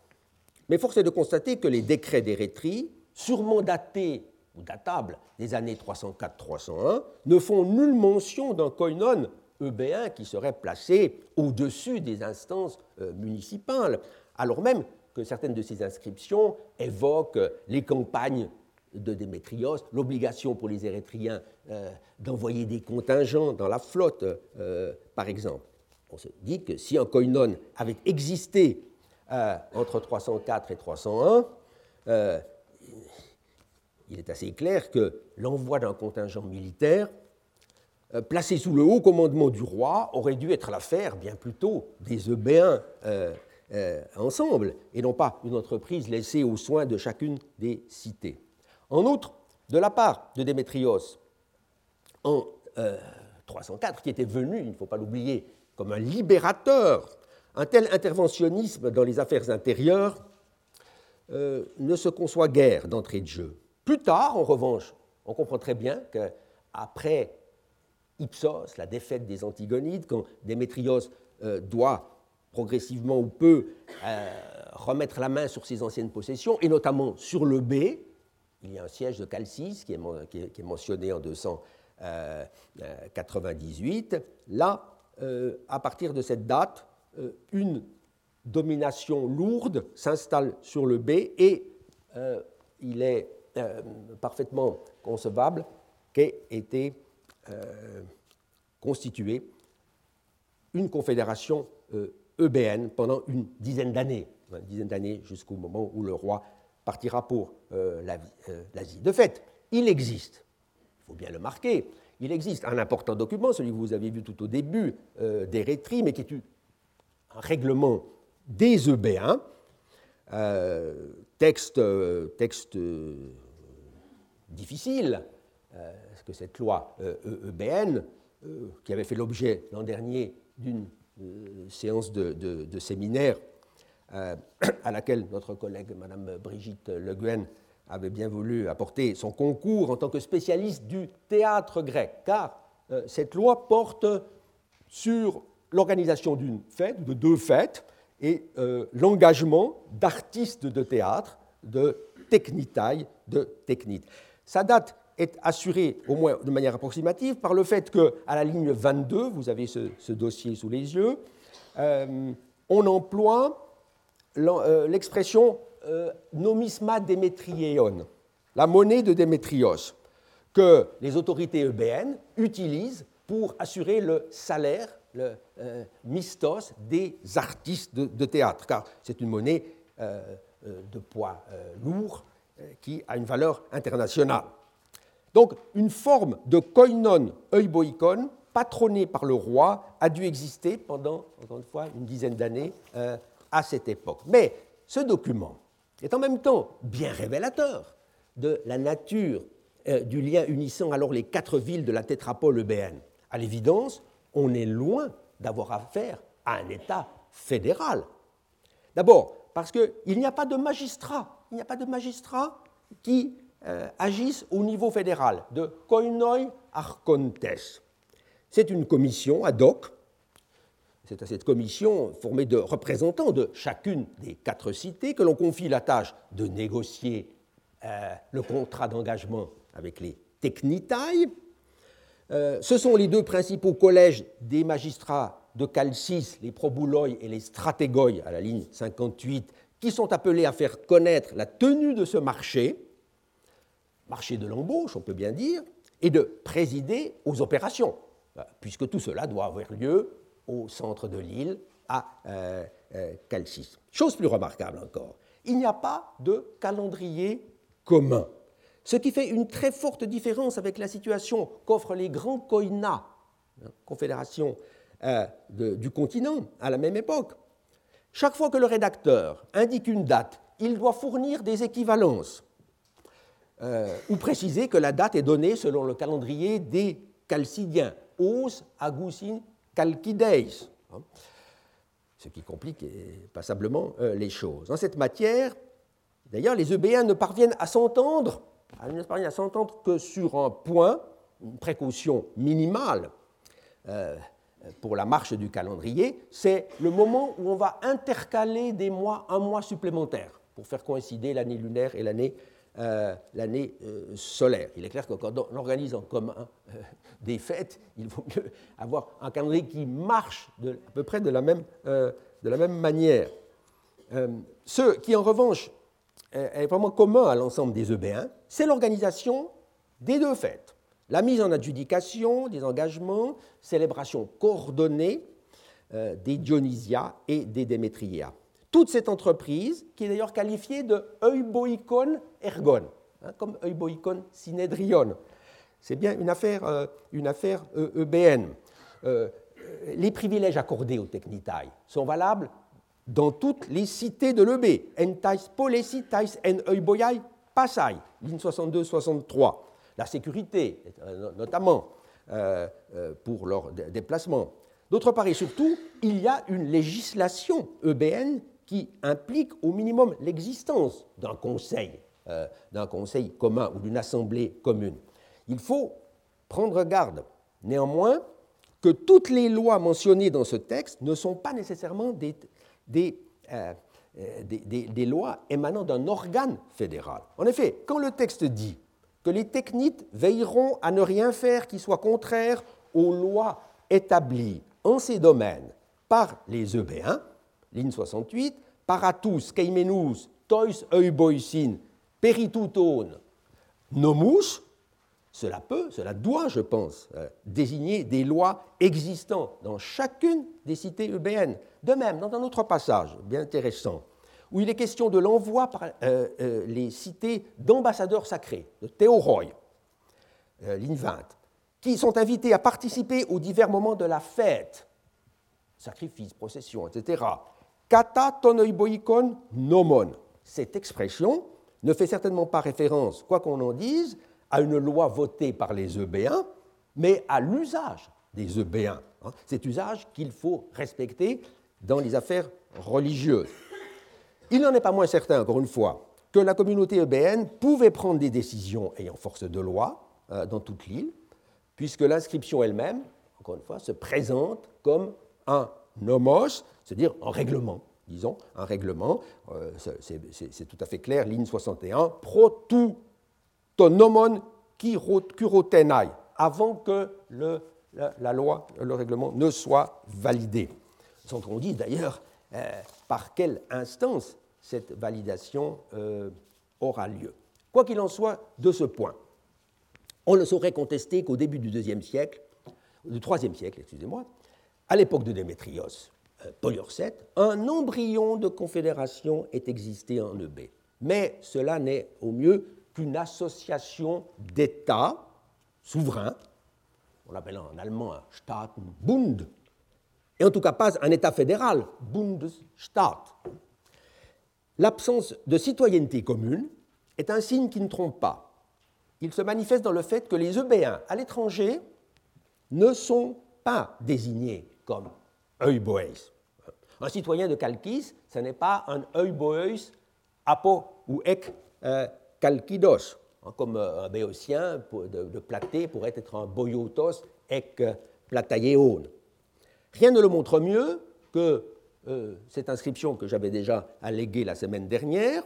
Mais force est de constater que les décrets d'Érétrie, sûrement datés ou datables des années 304-301, ne font nulle mention d'un koinon eubéen qui serait placé au-dessus des instances euh, municipales, alors même que certaines de ces inscriptions évoquent les campagnes de Démétrios, l'obligation pour les Érythréens euh, d'envoyer des contingents dans la flotte, euh, par exemple. on se dit que si un koinon avait existé euh, entre 304 et 301, euh, il est assez clair que l'envoi d'un contingent militaire euh, placé sous le haut commandement du roi aurait dû être l'affaire bien plutôt des Eubéens ensemble et non pas une entreprise laissée aux soins de chacune des cités. En outre, de la part de Démétrios en 304, qui était venu, il ne faut pas l'oublier, comme un libérateur un tel interventionnisme dans les affaires intérieures euh, ne se conçoit guère d'entrée de jeu. Plus tard, en revanche, on comprend très bien qu'après Ipsos, la défaite des Antigonides, quand Démétrios euh, doit progressivement ou peu euh, remettre la main sur ses anciennes possessions, et notamment sur le B, il y a un siège de Calcis qui est, mentionné en 298. Là, à partir de cette date, une domination lourde s'installe sur le B et euh, il est euh, parfaitement concevable qu'ait été constituée une confédération EBN pendant une dizaine d'années, une dizaine d'années jusqu'au moment où le roi partira pour l'Asie. De fait, il existe, il faut bien le marquer, il existe un important document, celui que vous avez vu tout au début d'Érétrie, mais qui est un règlement des Eubéens, euh, texte, euh, euh, difficile, parce que cette loi eubéenne, qui avait fait l'objet l'an dernier d'une séance de, séminaire à laquelle notre collègue Mme Brigitte Le Guen avait bien voulu apporter son concours en tant que spécialiste du théâtre grec, car cette loi porte sur l'organisation d'une fête, de deux fêtes, et euh, l'engagement d'artistes de théâtre, de technitailles, de technites. Sa date est assurée, au moins de manière approximative, par le fait qu'à la ligne 22, vous avez ce, dossier sous les yeux, euh, on emploie euh, l'expression nomisma démétriéon, la monnaie de Démétrios, que les autorités eubéennes utilisent pour assurer le salaire le euh, mistos des artistes de, théâtre, car c'est une monnaie euh, euh, de poids lourd qui a une valeur internationale. Donc, une forme de koinon euboikon, patronnée par le roi, a dû exister pendant, encore une fois, une dizaine d'années à cette époque. Mais ce document est en même temps bien révélateur de la nature du lien unissant alors les quatre villes de la tétrapole eubéenne. À l'évidence, on est loin d'avoir affaire à un État fédéral. D'abord, parce qu'il n'y a pas de magistrat, il n'y a pas de magistrat qui euh, agissent au niveau fédéral, de koinoi archontes. C'est une commission ad hoc, c'est à cette commission formée de représentants de chacune des quatre cités que l'on confie la tâche de négocier euh, le contrat d'engagement avec les technitailles, euh, ce sont les deux principaux collèges des magistrats de Calcis, les probouloi et les stratégoi à la ligne 58, qui sont appelés à faire connaître la tenue de ce marché, marché de l'embauche, on peut bien dire, et de présider aux opérations, euh, puisque tout cela doit avoir lieu au centre de l'île, à euh, Calcis. Chose plus remarquable encore, il n'y a pas de calendrier commun. Ce qui fait une très forte différence avec la situation qu'offrent les grands koinas, hein, confédérations euh, du continent, à la même époque. Chaque fois que le rédacteur indique une date, il doit fournir des équivalences euh, ou préciser que la date est donnée selon le calendrier des Chalcidiens, os agusin calcideis, hein, ce qui complique passablement euh, les choses. En cette matière, d'ailleurs, les Eubéens ne parviennent à s'entendre à s'entendre que sur un point, une précaution minimale euh, pour la marche du calendrier, c'est le moment où on va intercaler des mois, un mois supplémentaire, pour faire coïncider l'année lunaire et l'année euh, euh, solaire. Il est clair que quand on organise en commun des fêtes, il vaut mieux avoir un calendrier qui marche à peu près de la même manière. ceux qui, en revanche, est vraiment commun à l'ensemble des Eubéens, c'est l'organisation des deux fêtes. La mise en adjudication des engagements, célébration coordonnée des Dionysia et des Démétria. Toute cette entreprise, qui est d'ailleurs qualifiée de euboikon ergon, hein, comme euboikon synedrion, c'est bien une affaire, une affaire EBN. les privilèges accordés aux technitailles sont valables dans toutes les cités de l'EB. Entais polesi tais en euboiai passai, ligne 62-63. La sécurité, notamment euh, euh, pour leur déplacement. D'autre part et surtout, il y a une législation EBN qui implique au minimum l'existence d'un conseil, euh, d'un conseil commun ou d'une assemblée commune. Il faut prendre garde, néanmoins, que toutes les lois mentionnées dans ce texte ne sont pas nécessairement des, euh, euh, des, lois émanant d'un organe fédéral. En effet, quand le texte dit que les technites veilleront à ne rien faire qui soit contraire aux lois établies en ces domaines par les Eubéens, ligne 68, paratus, keimenus, tois euboisin, peritutone, nomus, cela peut, cela doit, je pense, euh, désigner des lois existant dans chacune des cités eubéennes. De même, dans un autre passage bien intéressant, où il est question de l'envoi par euh, euh, les cités d'ambassadeurs sacrés, de théoroi, ligne 20, qui sont invités à participer aux divers moments de la fête, sacrifice, procession, etc. Kata tonoiboikon nomon. Cette expression ne fait certainement pas référence, quoi qu'on en dise, à une loi votée par les Eubéens, mais à l'usage des Eubéens. Hein. Cet usage qu'il faut respecter dans les affaires religieuses. Il n'en est pas moins certain, encore une fois, que la communauté eubéenne pouvait prendre des décisions ayant force de loi euh, dans toute l'île, puisque l'inscription elle-même, encore une fois, se présente comme un nomos, c'est-à-dire un règlement, disons, un règlement, euh, c'est tout à fait clair, ligne 61, pro tout kurotenai, avant que le, la, loi, le règlement ne soit validé. Sans on dit d'ailleurs euh, par quelle instance cette validation euh, aura lieu? Quoi qu'il en soit de ce point, on ne saurait contester qu'au début du deuxième siècle, du troisième siècle, excusez-moi, à l'époque de Démétrios, euh, Poliorcète, un embryon de confédération est existé en EB. Mais cela n'est au mieux qu'une association d'États souverains, on l'appelle en allemand un Staatenbund, et en tout cas pas un État fédéral, Bundesstaat. L'absence de citoyenneté commune est un signe qui ne trompe pas. Il se manifeste dans le fait que les Eubéens à l'étranger ne sont pas désignés comme Euboeis. Un citoyen de Kalkis, ce n'est pas un Euboeis apo ou ek euh, Kalkidos, hein, comme euh, un béotien de, de Platé pourrait être un boyotos ek platayeon. Rien ne le montre mieux que euh, cette inscription que j'avais déjà alléguée la semaine dernière,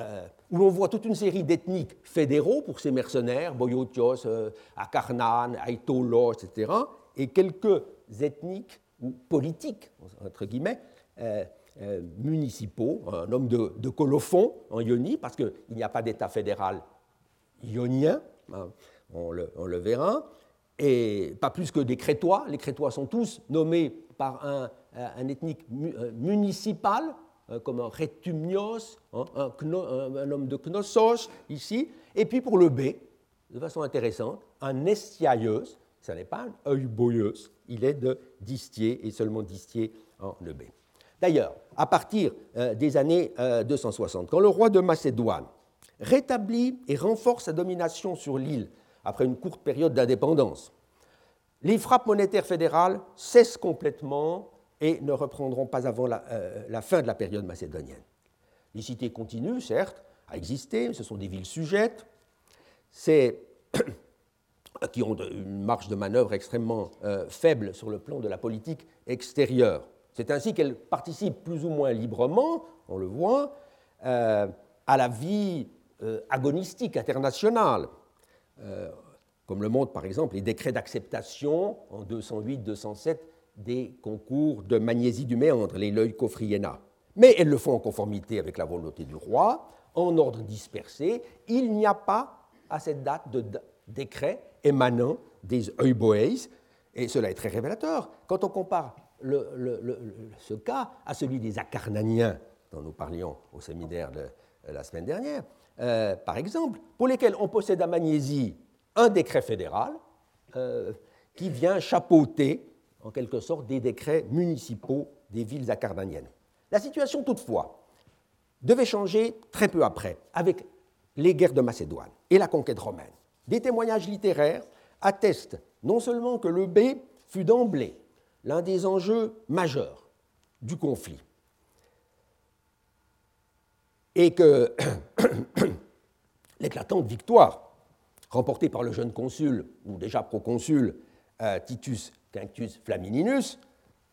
euh, où l'on voit toute une série d'ethniques fédéraux pour ces mercenaires, Boyotios, Akarnan, Aitolos, etc., et quelques ethniques ou politiques, entre guillemets, euh, municipaux, un homme de, colophon en Ionie, parce qu'il n'y a pas d'État fédéral ionien, hein, on, le, verra, et pas plus que des Crétois. Les Crétois sont tous nommés par un, ethnique euh, municipal, euh, comme un Rétumnios, hein, un, homme de Knossos ici, et puis pour le B, de façon intéressante, un Estiaieus, ce n'est pas un Euboieus, il est de Distier et seulement Distier en le B. D'ailleurs, à partir euh, des années 260, euh, quand le roi de Macédoine rétablit et renforce sa domination sur l'île après une courte période d'indépendance, les frappes monétaires fédérales cessent complètement et ne reprendront pas avant la, euh, fin de la période macédonienne. Les cités continuent, certes, à exister, ce sont des villes sujettes, qui ont une marge de manœuvre extrêmement faible sur le plan de la politique extérieure. C'est ainsi qu'elle participe plus ou moins librement, on le voit, euh, à la vie euh, agonistique internationale, euh, comme le montrent par exemple les décrets d'acceptation en 208-207 des concours de Magnésie du Méandre, les Leucofriena. Mais elles le font en conformité avec la volonté du roi, en ordre dispersé. Il n'y a pas à cette date de décret émanant des Euboeis, et cela est très révélateur. Quand on compare ce cas à celui des Acarnaniens dont nous parlions au séminaire de la semaine dernière, euh, par exemple, pour lesquels on possède à Magnésie un décret fédéral euh, qui vient chapeauter, en quelque sorte, des décrets municipaux des villes acardaniennes. La situation, toutefois, devait changer très peu après, avec les guerres de Macédoine et la conquête romaine. Des témoignages littéraires attestent non seulement que le B fut d'emblée l'un des enjeux majeurs du conflit, et que l'éclatante victoire remportée par le jeune consul, ou déjà proconsul, euh, Titus Quinctius Flamininus,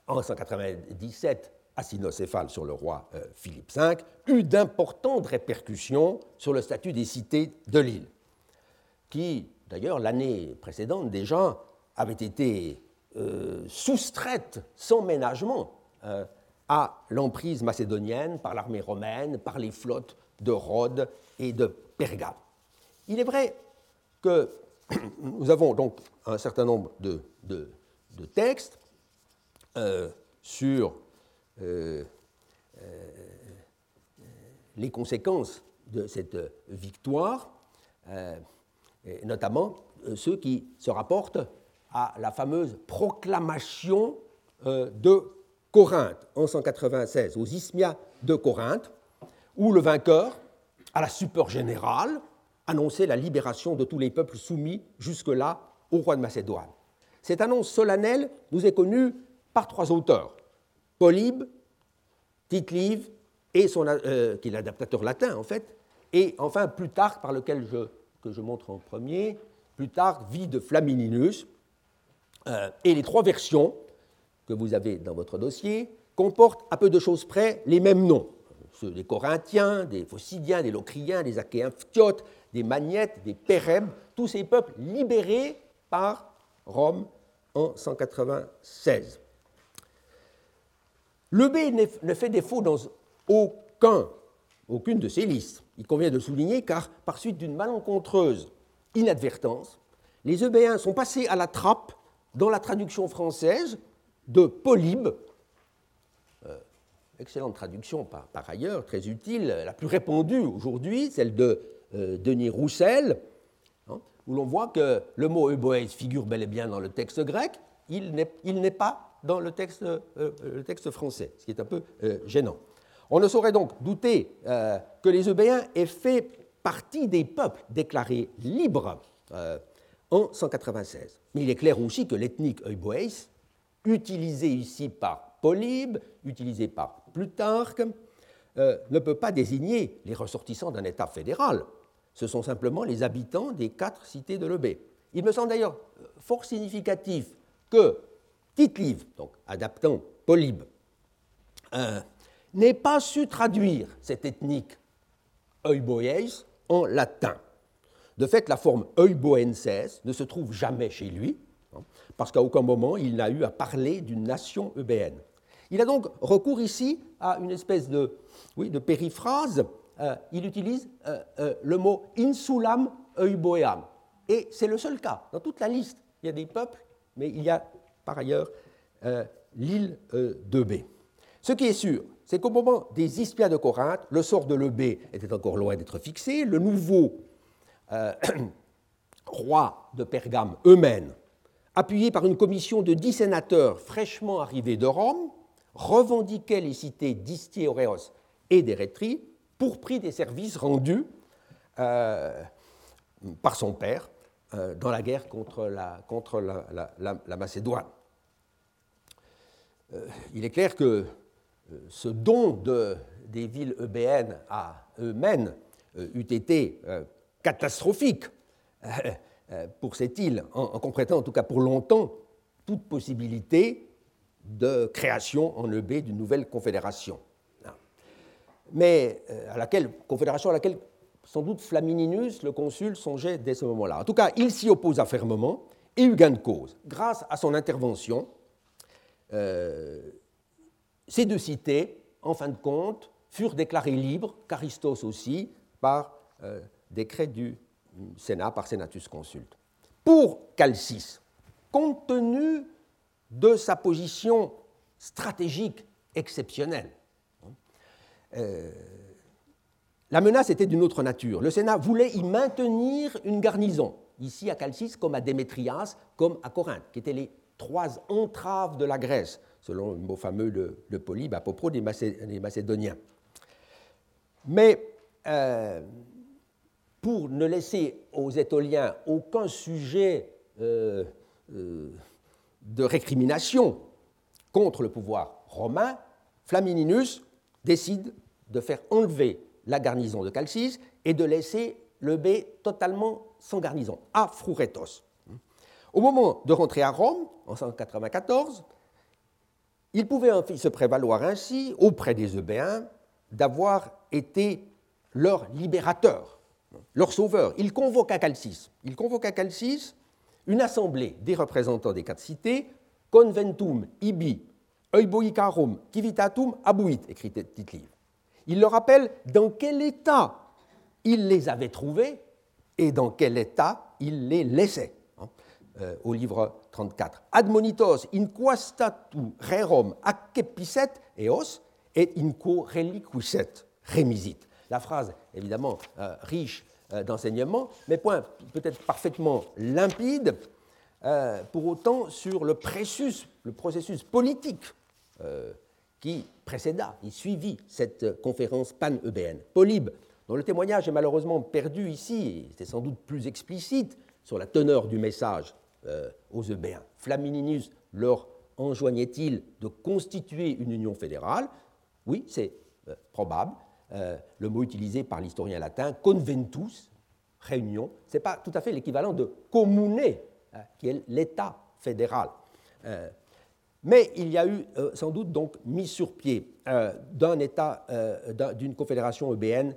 en 197 à Cynocéphale sur le roi euh, Philippe V, eut d'importantes répercussions sur le statut des cités de l'île, qui, d'ailleurs, l'année précédente déjà, avait été euh, soustraite sans ménagement à l'emprise macédonienne par l'armée romaine, par les flottes de Rhodes et de Pergame. Il est vrai que nous avons donc un certain nombre de, textes euh, sur euh, euh, les conséquences de cette victoire, notamment ceux qui se rapportent à la fameuse proclamation de Corinthe en 196, aux Isthmias de Corinthe, où le vainqueur, à la super générale, annonçait la libération de tous les peuples soumis jusque-là au roi de Macédoine. Cette annonce solennelle nous est connue par trois auteurs Polybe, Tite-Live, et son, euh, qui est l'adaptateur latin en fait, et enfin Plutarque, par lequel je, que je montre en premier, Plutarque, vie de Flamininus, euh, et les trois versions que vous avez dans votre dossier comportent à peu de choses près les mêmes noms. Ceux des Corinthiens, des Phocidiens, des Locriens, des Achéens des Magnettes, des Pérèbes, tous ces peuples libérés par Rome en 196. Le ne fait défaut dans aucun, aucune de ces listes. Il convient de souligner car, par suite d'une malencontreuse inadvertance, les Eubéens sont passés à la trappe dans la traduction française de Polybe, euh, excellente traduction par, ailleurs, très utile, la plus répandue aujourd'hui, celle de euh, Denis Roussel, hein, où l'on voit que le mot euboès figure bel et bien dans le texte grec, il n'est pas dans le texte, euh, le texte, français, ce qui est un peu gênant. On ne saurait donc douter que les Eubéens aient fait partie des peuples déclarés libres en 196. Mais il est clair aussi que l'ethnique euboès utilisé ici par Polybe, utilisé par Plutarque, euh, ne peut pas désigner les ressortissants d'un État fédéral. Ce sont simplement les habitants des quatre cités de l'Ebé. Il me semble d'ailleurs fort significatif que Tite-Live, donc adaptant Polybe, euh, n'ait pas su traduire cette ethnique euboïs en latin. De fait, la forme euboenses ne se trouve jamais chez lui, parce qu'à aucun moment il n'a eu à parler d'une nation eubéenne. Il a donc recours ici à une espèce de, oui, de périphrase. Euh, il utilise euh, euh, le mot insulam euboeam. Et c'est le seul cas. Dans toute la liste, il y a des peuples, mais il y a par ailleurs l'île d'Eubée. Ce qui est sûr, c'est qu'au moment des Ispias de Corinthe, le sort de l'Eubée était encore loin d'être fixé. Le nouveau roi de Pergame, Eumène, appuyé par une commission de dix sénateurs fraîchement arrivés de Rome, revendiquait les cités d'Istiéoréos et d'Érétrie pour prix des services rendus euh, par son père euh, dans la guerre contre la, Macédoine. Euh, il est clair que ce don de, des villes eubéennes à Eumène eût été catastrophique euh, pour cette île, en, comprenant en tout cas pour longtemps toute possibilité de création en EB d'une nouvelle confédération. Mais euh, à laquelle, confédération à laquelle sans doute Flamininus, le consul, songeait dès ce moment-là. En tout cas, il s'y opposa fermement et eut gain de cause. Grâce à son intervention, euh, ces deux cités, en fin de compte, furent déclarées libres, Charistos aussi, par décret du Sénat par Senatus Consulte. Pour Calcis, compte tenu de sa position stratégique exceptionnelle. Euh, la menace était d'une autre nature. Le Sénat voulait y maintenir une garnison, ici à Calcis comme à Démétrias, comme à Corinthe, qui étaient les trois entraves de la Grèce, selon le mot fameux de, Polybe à propos des, Macédoniens. Mais euh, pour ne laisser aux Étoliens aucun sujet euh, euh, de récrimination contre le pouvoir romain, Flamininus décide de faire enlever la garnison de Calcis et de laisser le totalement sans garnison, à Fruretos. Au moment de rentrer à Rome, en 194, il pouvait se prévaloir ainsi auprès des Eubéens d'avoir été leur libérateur, leur sauveur. Il convoque à Calcis, il convoque à Calcis une assemblée des représentants des quatre cités, conventum ibi euboicarum civitatum abuit, écrit Tite-Livre. Il leur rappelle dans quel état il les avait trouvés et dans quel état il les laissait. Hein, euh, au livre 34. Admonitos in quastatu rerum accepicet eos et in quo reliquisset remisit. La phrase, évidemment, euh, riche euh, d'enseignements, mais point peut-être parfaitement limpide, pour autant sur le processus, politique qui précéda, qui suivit cette conférence pan-eubéenne. Polybe, dont le témoignage est malheureusement perdu ici, et c'est sans doute plus explicite sur la teneur du message euh, aux Eubéens. Flamininus leur enjoignait-il de constituer une union fédérale? Oui, c'est euh, probable. Euh, le mot utilisé par l'historien latin, conventus, réunion, ce n'est pas tout à fait l'équivalent de commune, hein, qui est l'État fédéral. Mais il y a eu euh, sans doute donc mise sur pied euh, d'un État, euh, d'une confédération eubéenne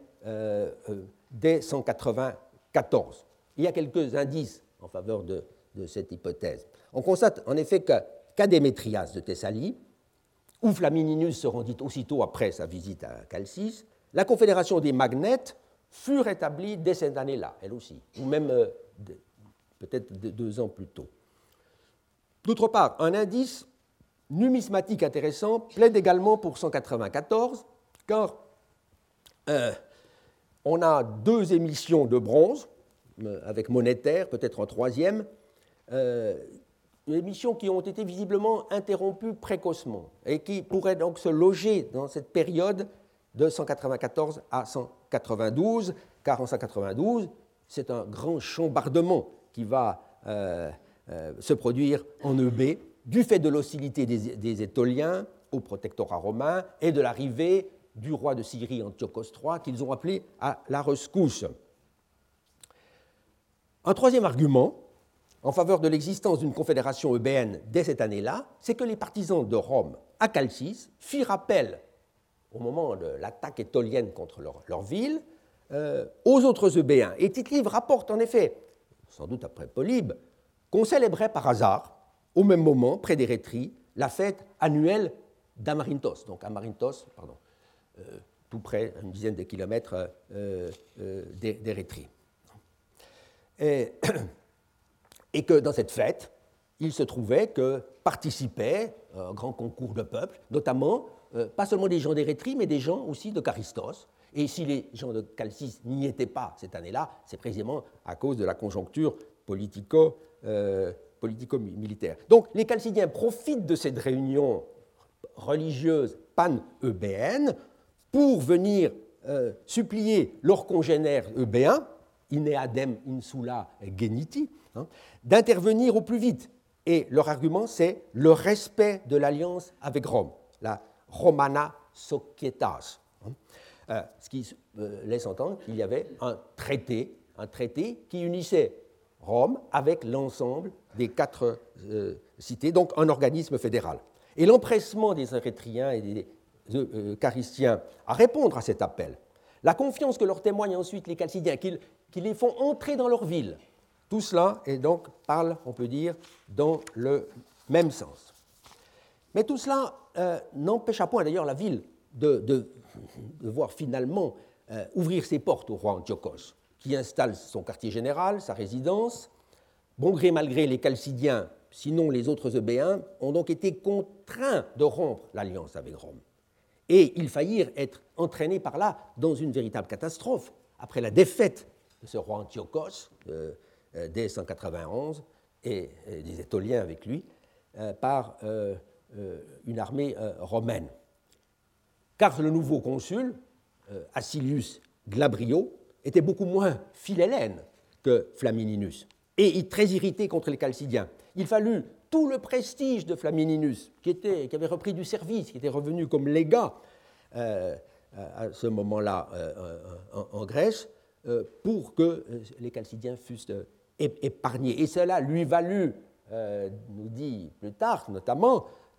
dès 194. Il y a quelques indices en faveur de, cette hypothèse. On constate en effet qu'à Démétrias de Thessalie, où Flamininus se rendit aussitôt après sa visite à Calcis, la confédération des magnètes fut rétablie dès cette année-là, elle aussi, ou même peut-être deux ans plus tôt. D'autre part, un indice numismatique intéressant plaide également pour 194, car euh, on a deux émissions de bronze, euh, avec monétaire, peut-être en troisième, euh, émissions qui ont été visiblement interrompues précocement et qui pourraient donc se loger dans cette période de 194 à 192, car en 192, c'est un grand chambardement qui va se produire en EB du fait de l'hostilité des, Étoliens au protectorat romain et de l'arrivée du roi de Syrie Antiochos III qu'ils ont appelé à la rescousse. Un troisième argument en faveur de l'existence d'une confédération eubéenne dès cette année-là, c'est que les partisans de Rome à Calcis firent appel, au moment de l'attaque étolienne contre leur, ville, euh, aux autres eubéens. Et tite rapporte en effet, sans doute après Polybe, qu'on célébrait par hasard au même moment, près d'Érétrie, la fête annuelle d'Amarinthos, donc Amarinthos, pardon, euh, tout près, une dizaine de kilomètres euh, euh. Et, que dans cette fête, il se trouvait que participaient un grand concours de peuples, notamment pas seulement des gens d'Érétrie, mais des gens aussi de Charistos. Et si les gens de Calcis n'y étaient pas cette année-là, c'est précisément à cause de la conjoncture politico politico-militaire. Donc les Chalcidiens profitent de cette réunion religieuse pan-eubéenne pour venir euh, supplier leurs congénères eubéens, ineadem insula geniti, hein, d'intervenir au plus vite. Et leur argument, c'est le respect de l'alliance avec Rome, Romana Societas. Hein. Euh, ce qui euh, laisse entendre qu'il y avait un traité, un traité qui unissait Rome avec l'ensemble des quatre euh, cités, donc un organisme fédéral. Et l'empressement des Érythréens et des Charistiens à répondre à cet appel, la confiance que leur témoignent ensuite les Chalcidiens, qu'ils les font entrer dans leur ville, tout cela est donc, parle, on peut dire, dans le même sens. Mais tout cela euh, n'empêcha point d'ailleurs la ville de, voir finalement ouvrir ses portes au roi Antiochos qui installe son quartier général, sa résidence. Bon gré mal gré, les Chalcidiens sinon les autres Eubéens, ont donc été contraints de rompre l'alliance avec Rome. Et ils faillirent être entraînés par là dans une véritable catastrophe. Après la défaite de ce roi Antiochos euh, euh, dès 191 et, des Étoliens avec lui euh, par une armée romaine. Car le nouveau consul, Acilius Glabrio, était beaucoup moins philhellène que Flamininus et très irrité contre les Chalcidiens. Il fallut tout le prestige de Flamininus, qui, était, qui avait repris du service, qui était revenu comme légat euh, à ce moment-là euh, en, Grèce, euh, pour que les Chalcidiens fussent épargnés. Et cela lui valut, nous dit plus tard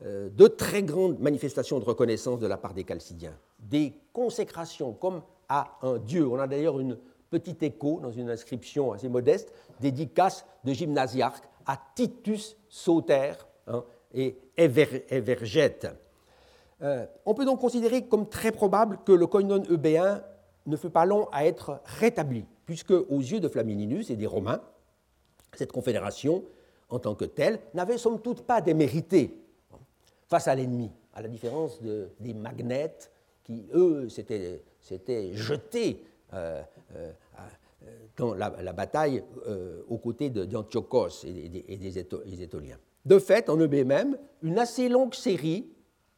notamment, de très grandes manifestations de reconnaissance de la part des Chalcidiens, des consécrations comme à un dieu. On a d'ailleurs une petit écho dans une inscription assez modeste, dédicace de gymnasiarque à Titus Sauter hein, et Evergette. Euh, on peut donc considérer comme très probable que le koinon eubéen ne fut pas long à être rétabli, puisque aux yeux de Flamininus et des Romains, cette confédération, en tant que telle, n'avait somme toute pas démérité face à l'ennemi, à la différence des magnètes qui, eux, s'étaient jetés euh, euh, euh, dans la, bataille aux côtés d'Antiochos et, des, Étoliens. De fait, en eux une assez longue série,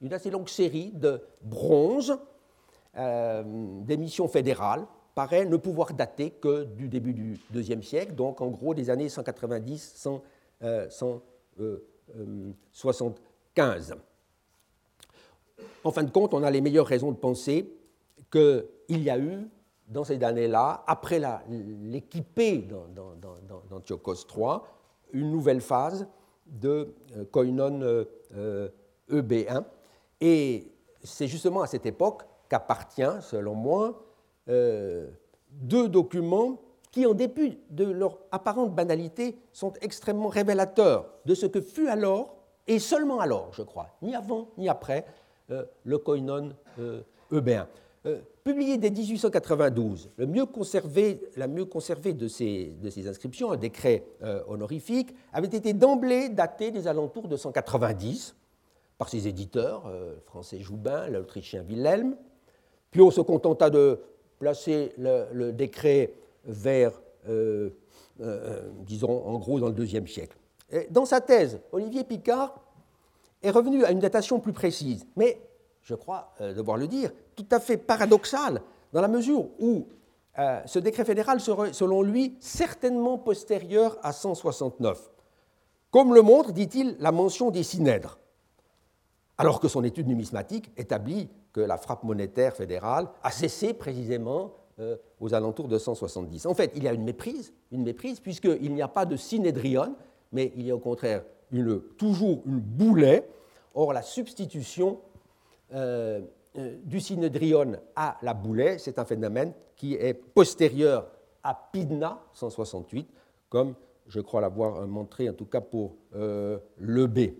une assez longue série de bronzes des missions fédérales paraît ne pouvoir dater que du début du IIe siècle, donc en gros des années 190-170. 15. En fin de compte, on a les meilleures raisons de penser qu'il y a eu, dans ces années-là, après l'équipée dans, III, une nouvelle phase de euh, koinon euh, euh, EB1. Et c'est justement à cette époque qu'appartient, selon moi, deux documents qui, en dépit de leur apparente banalité, sont extrêmement révélateurs de ce que fut alors et seulement alors, je crois, ni avant ni après, le koinon EB1. Euh, publié dès 1892, le mieux conservé, la mieux conservée de ces, inscriptions, un décret euh, honorifique, avait été d'emblée daté des alentours de 190 par ses éditeurs, euh, le français Joubin, l'autrichien Wilhelm. Puis on se contenta de placer le, décret vers, disons, en gros, dans le deuxième siècle. Dans sa thèse, Olivier Picard est revenu à une datation plus précise, mais je crois devoir le dire, tout à fait paradoxal, dans la mesure où euh, ce décret fédéral serait, selon lui, certainement postérieur à 169, comme le montre, dit-il, la mention des synèdres, alors que son étude numismatique établit que la frappe monétaire fédérale a cessé précisément euh, aux alentours de 170. En fait, il y a une méprise, une méprise puisqu'il n'y a pas de synédrion, mais il y a au contraire toujours une boulet. Or, la substitution euh, euh, du synedrion à la boulet, c'est un phénomène qui est postérieur à Pidna 168, comme je crois l'avoir montré en tout cas pour euh, le B.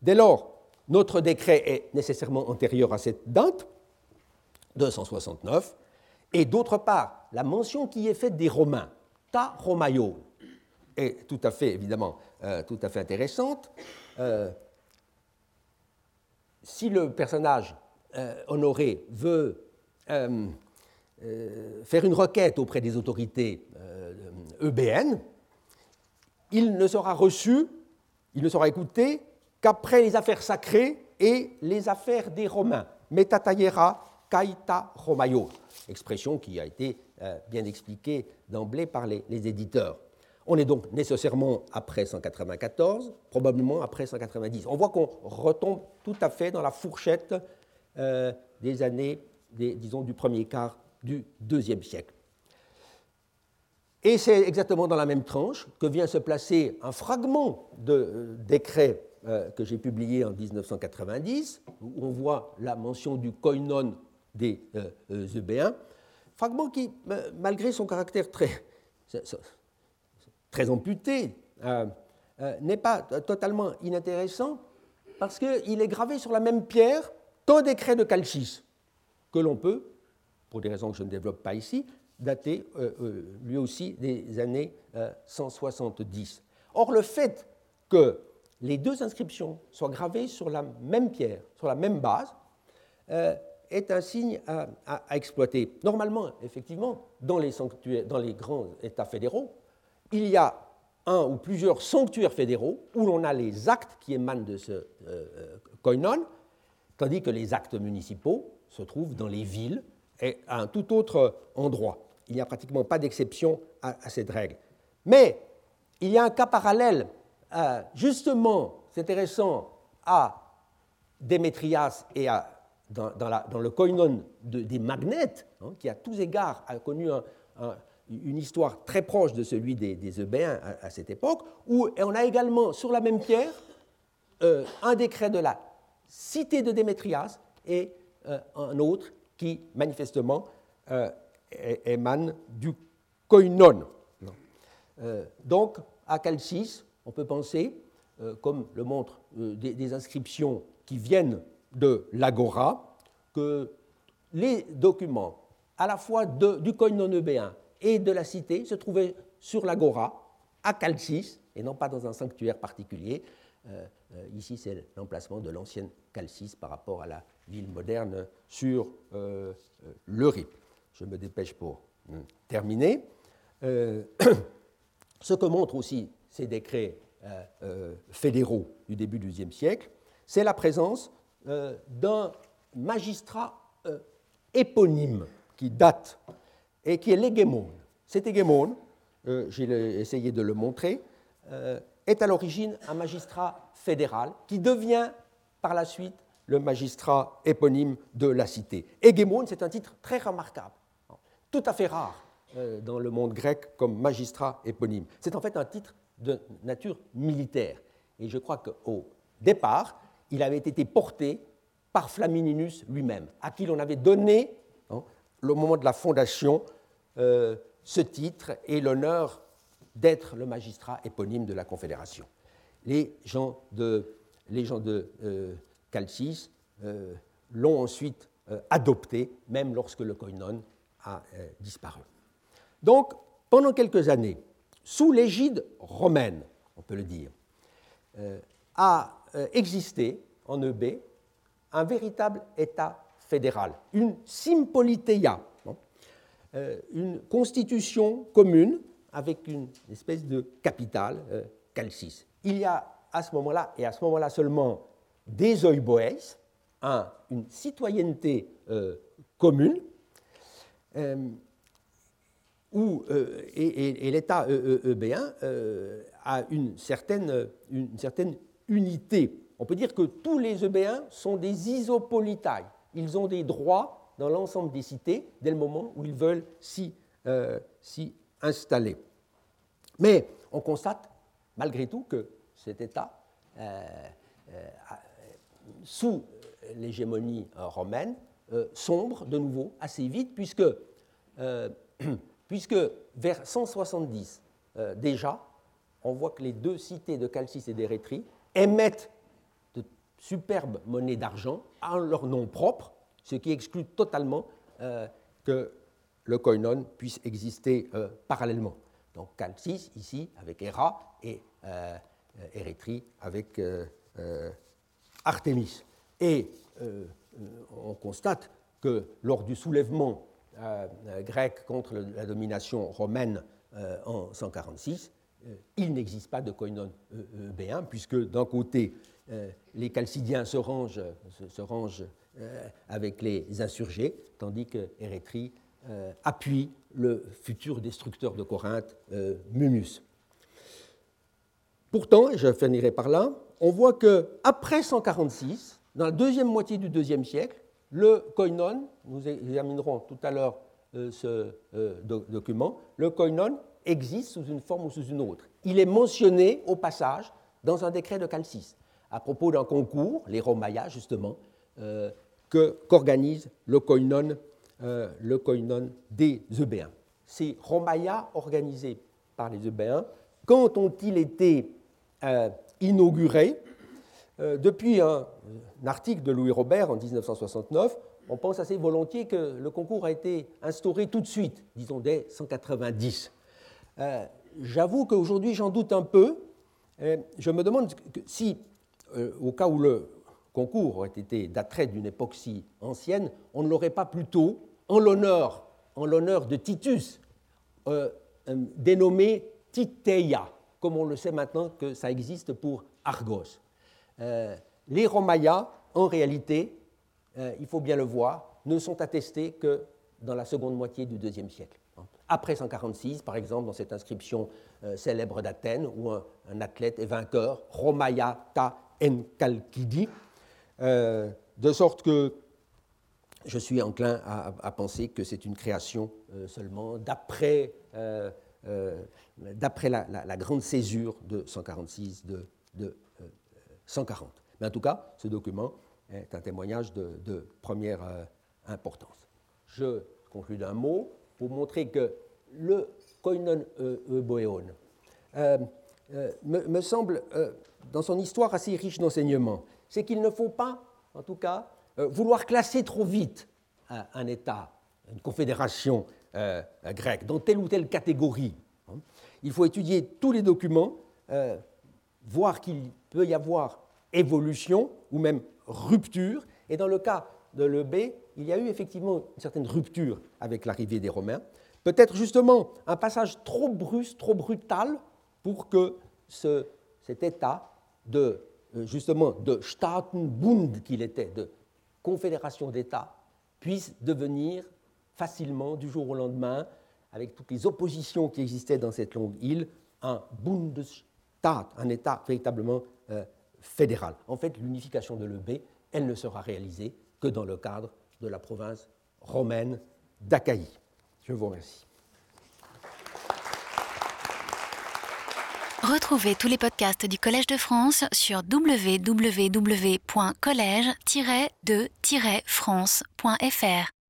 Dès lors, notre décret est nécessairement antérieur à cette date, 269, et d'autre part, la mention qui est faite des Romains, ta Romaio, est tout à fait, évidemment, euh, tout à fait intéressante. si le personnage euh, Honoré veut euh, euh, faire une requête auprès des autorités EBN, il ne sera reçu, il ne sera écouté qu'après les affaires sacrées et les affaires des Romains. Metatayera kaita romaio, expression qui a été bien expliquée d'emblée par les, les, éditeurs. On est donc nécessairement après 194, probablement après 190. On voit qu'on retombe tout à fait dans la fourchette euh, des années, disons, du premier quart du deuxième siècle. Et c'est exactement dans la même tranche que vient se placer un fragment de euh, décret euh, que j'ai publié en 1990, où on voit la mention du koinon des Eubéens, fragment qui, malgré son caractère très, très amputé, n'est pas totalement inintéressant parce qu'il est gravé sur la même pierre qu'un décret de Calcis, que l'on peut, pour des raisons que je ne développe pas ici, dater euh, euh, lui aussi des années 170. Euh, Or, le fait que les deux inscriptions soient gravées sur la même pierre, sur la même base, euh, est un signe à, exploiter. Normalement, effectivement, dans les, dans les grands États fédéraux, il y a un ou plusieurs sanctuaires fédéraux où l'on a les actes qui émanent de ce euh, koinon, tandis que les actes municipaux se trouvent dans les villes et à un tout autre endroit. Il n'y a pratiquement pas d'exception à, cette règle. Mais il y a un cas parallèle, euh, justement, c'est intéressant, à Démétrias et à, dans, le koinon des magnètes, hein, qui à tous égards a connu une histoire très proche de celui des, Eubéens à, cette époque, où on a également sur la même pierre euh, un décret de la cité de Démétrias et euh, un autre qui manifestement euh, émane du koinon. Donc, à Calcis, on peut penser, comme le montrent des, inscriptions qui viennent de l'Agora, que les documents à la fois du koinon eubéen et de la cité se trouvaient sur l'Agora, à Calcis, et non pas dans un sanctuaire particulier. ici, c'est l'emplacement de l'ancienne Calcis par rapport à la ville moderne sur euh, euh, le RIP. Je me dépêche pour euh, terminer. ce que montrent aussi ces décrets fédéraux du début du XIe siècle, c'est la présence d'un magistrat éponyme qui date et qui est l'hégémone. Cet hégémone, j'ai essayé de le montrer, est à l'origine un magistrat fédéral qui devient par la suite le magistrat éponyme de la cité. Hégémone, c'est un titre très remarquable, tout à fait rare euh, dans le monde grec comme magistrat éponyme. C'est en fait un titre de nature militaire. Et je crois qu'au départ, il avait été porté par Flamininus lui-même, à qui l'on avait donné, au moment de la fondation, euh, ce titre et l'honneur d'être le magistrat éponyme de la Confédération. Les gens de, les gens de euh, Calcis euh, l'ont ensuite adopté, même lorsque le koinon a disparu. Donc, pendant quelques années, sous l'égide romaine, on peut le dire, a existé en Eubée un véritable État fédéral, une sympoliteia, une constitution commune avec une espèce de capitale, Calcis. Il y a à ce moment-là, et à ce moment-là seulement, des oiboès, une citoyenneté euh, commune, euh, euh, et, l'État eubéen a une certaine, une certaine unité. On peut dire que tous les eubéens sont des isopolitailles. Ils ont des droits dans l'ensemble des cités dès le moment où ils veulent s'y installer. Mais on constate malgré tout que cet État sous l'hégémonie euh, romaine, euh, sombre de nouveau assez vite, puisque, euh, puisque vers 170 déjà, on voit que les deux cités de Calcis et d'Érétrie émettent de superbes monnaies d'argent en leur nom propre, ce qui exclut totalement que le koinon puisse exister parallèlement. Donc Calcis ici avec Héra et Érétrie avec Artémis. Et euh, on constate que lors du soulèvement euh, grec contre la domination romaine euh, en 146, il n'existe pas de koinon eubéen, puisque d'un côté, les Chalcidiens se rangent, avec les insurgés, tandis que Érétrie appuie le futur destructeur de Corinthe, Mumus. Pourtant, et je finirai par là, on voit qu'après 146, dans la deuxième moitié du deuxième siècle, le koinon, nous examinerons tout à l'heure euh, ce euh, document, le koinon existe sous une forme ou sous une autre. Il est mentionné au passage dans un décret de Calcis, à propos d'un concours, les Romaïas justement, euh, qu'organise le koinon, koinon des Eubéens. Ces Romaïas organisés par les Eubéens, quand ont-ils été. Euh, depuis un, article de Louis Robert en 1969, on pense assez volontiers que le concours a été instauré tout de suite, disons dès 190. Euh, j'avoue qu'aujourd'hui j'en doute un peu, je me demande si, au cas où le concours aurait été d'attrait d'une époque si ancienne, on ne l'aurait pas plutôt, en l'honneur, en l'honneur de Titus, dénommé Titeia, comme on le sait maintenant que ça existe pour Argos. les Romaïas, en réalité, il faut bien le voir, ne sont attestés que dans la seconde moitié du IIe siècle. Après 146, par exemple, dans cette inscription euh, célèbre d'Athènes, où un, athlète est vainqueur, Romaya ta enkalkidi, euh, de sorte que je suis enclin à, penser que c'est une création euh, seulement d'après d'après la, grande césure de 146 de, de 140. Mais en tout cas, ce document est un témoignage de, de première importance. Je conclus d'un mot pour montrer que le koinon euboeon euh, euh, me, semble, euh, dans son histoire, assez riche d'enseignements. C'est qu'il ne faut pas, en tout cas, vouloir classer trop vite un, État, une confédération grecque, dans telle ou telle catégorie. Hein. Il faut étudier tous les documents, voir qu'il peut y avoir évolution ou même rupture, et dans le cas de l'EB, il y a eu effectivement une certaine rupture avec l'arrivée des Romains. Peut-être justement un passage trop brusque, trop brutal pour que cet état de euh, justement de Staatenbund qu'il était, de confédération d'États, puisse devenir facilement, du jour au lendemain, avec toutes les oppositions qui existaient dans cette longue île, un Bundesstaat, un État véritablement euh, fédéral. En fait, l'unification de l'EB, elle ne sera réalisée que dans le cadre de la province romaine d'Achaïe. Je vous remercie. Retrouvez tous les podcasts du Collège de France sur www.collège-de-france.fr.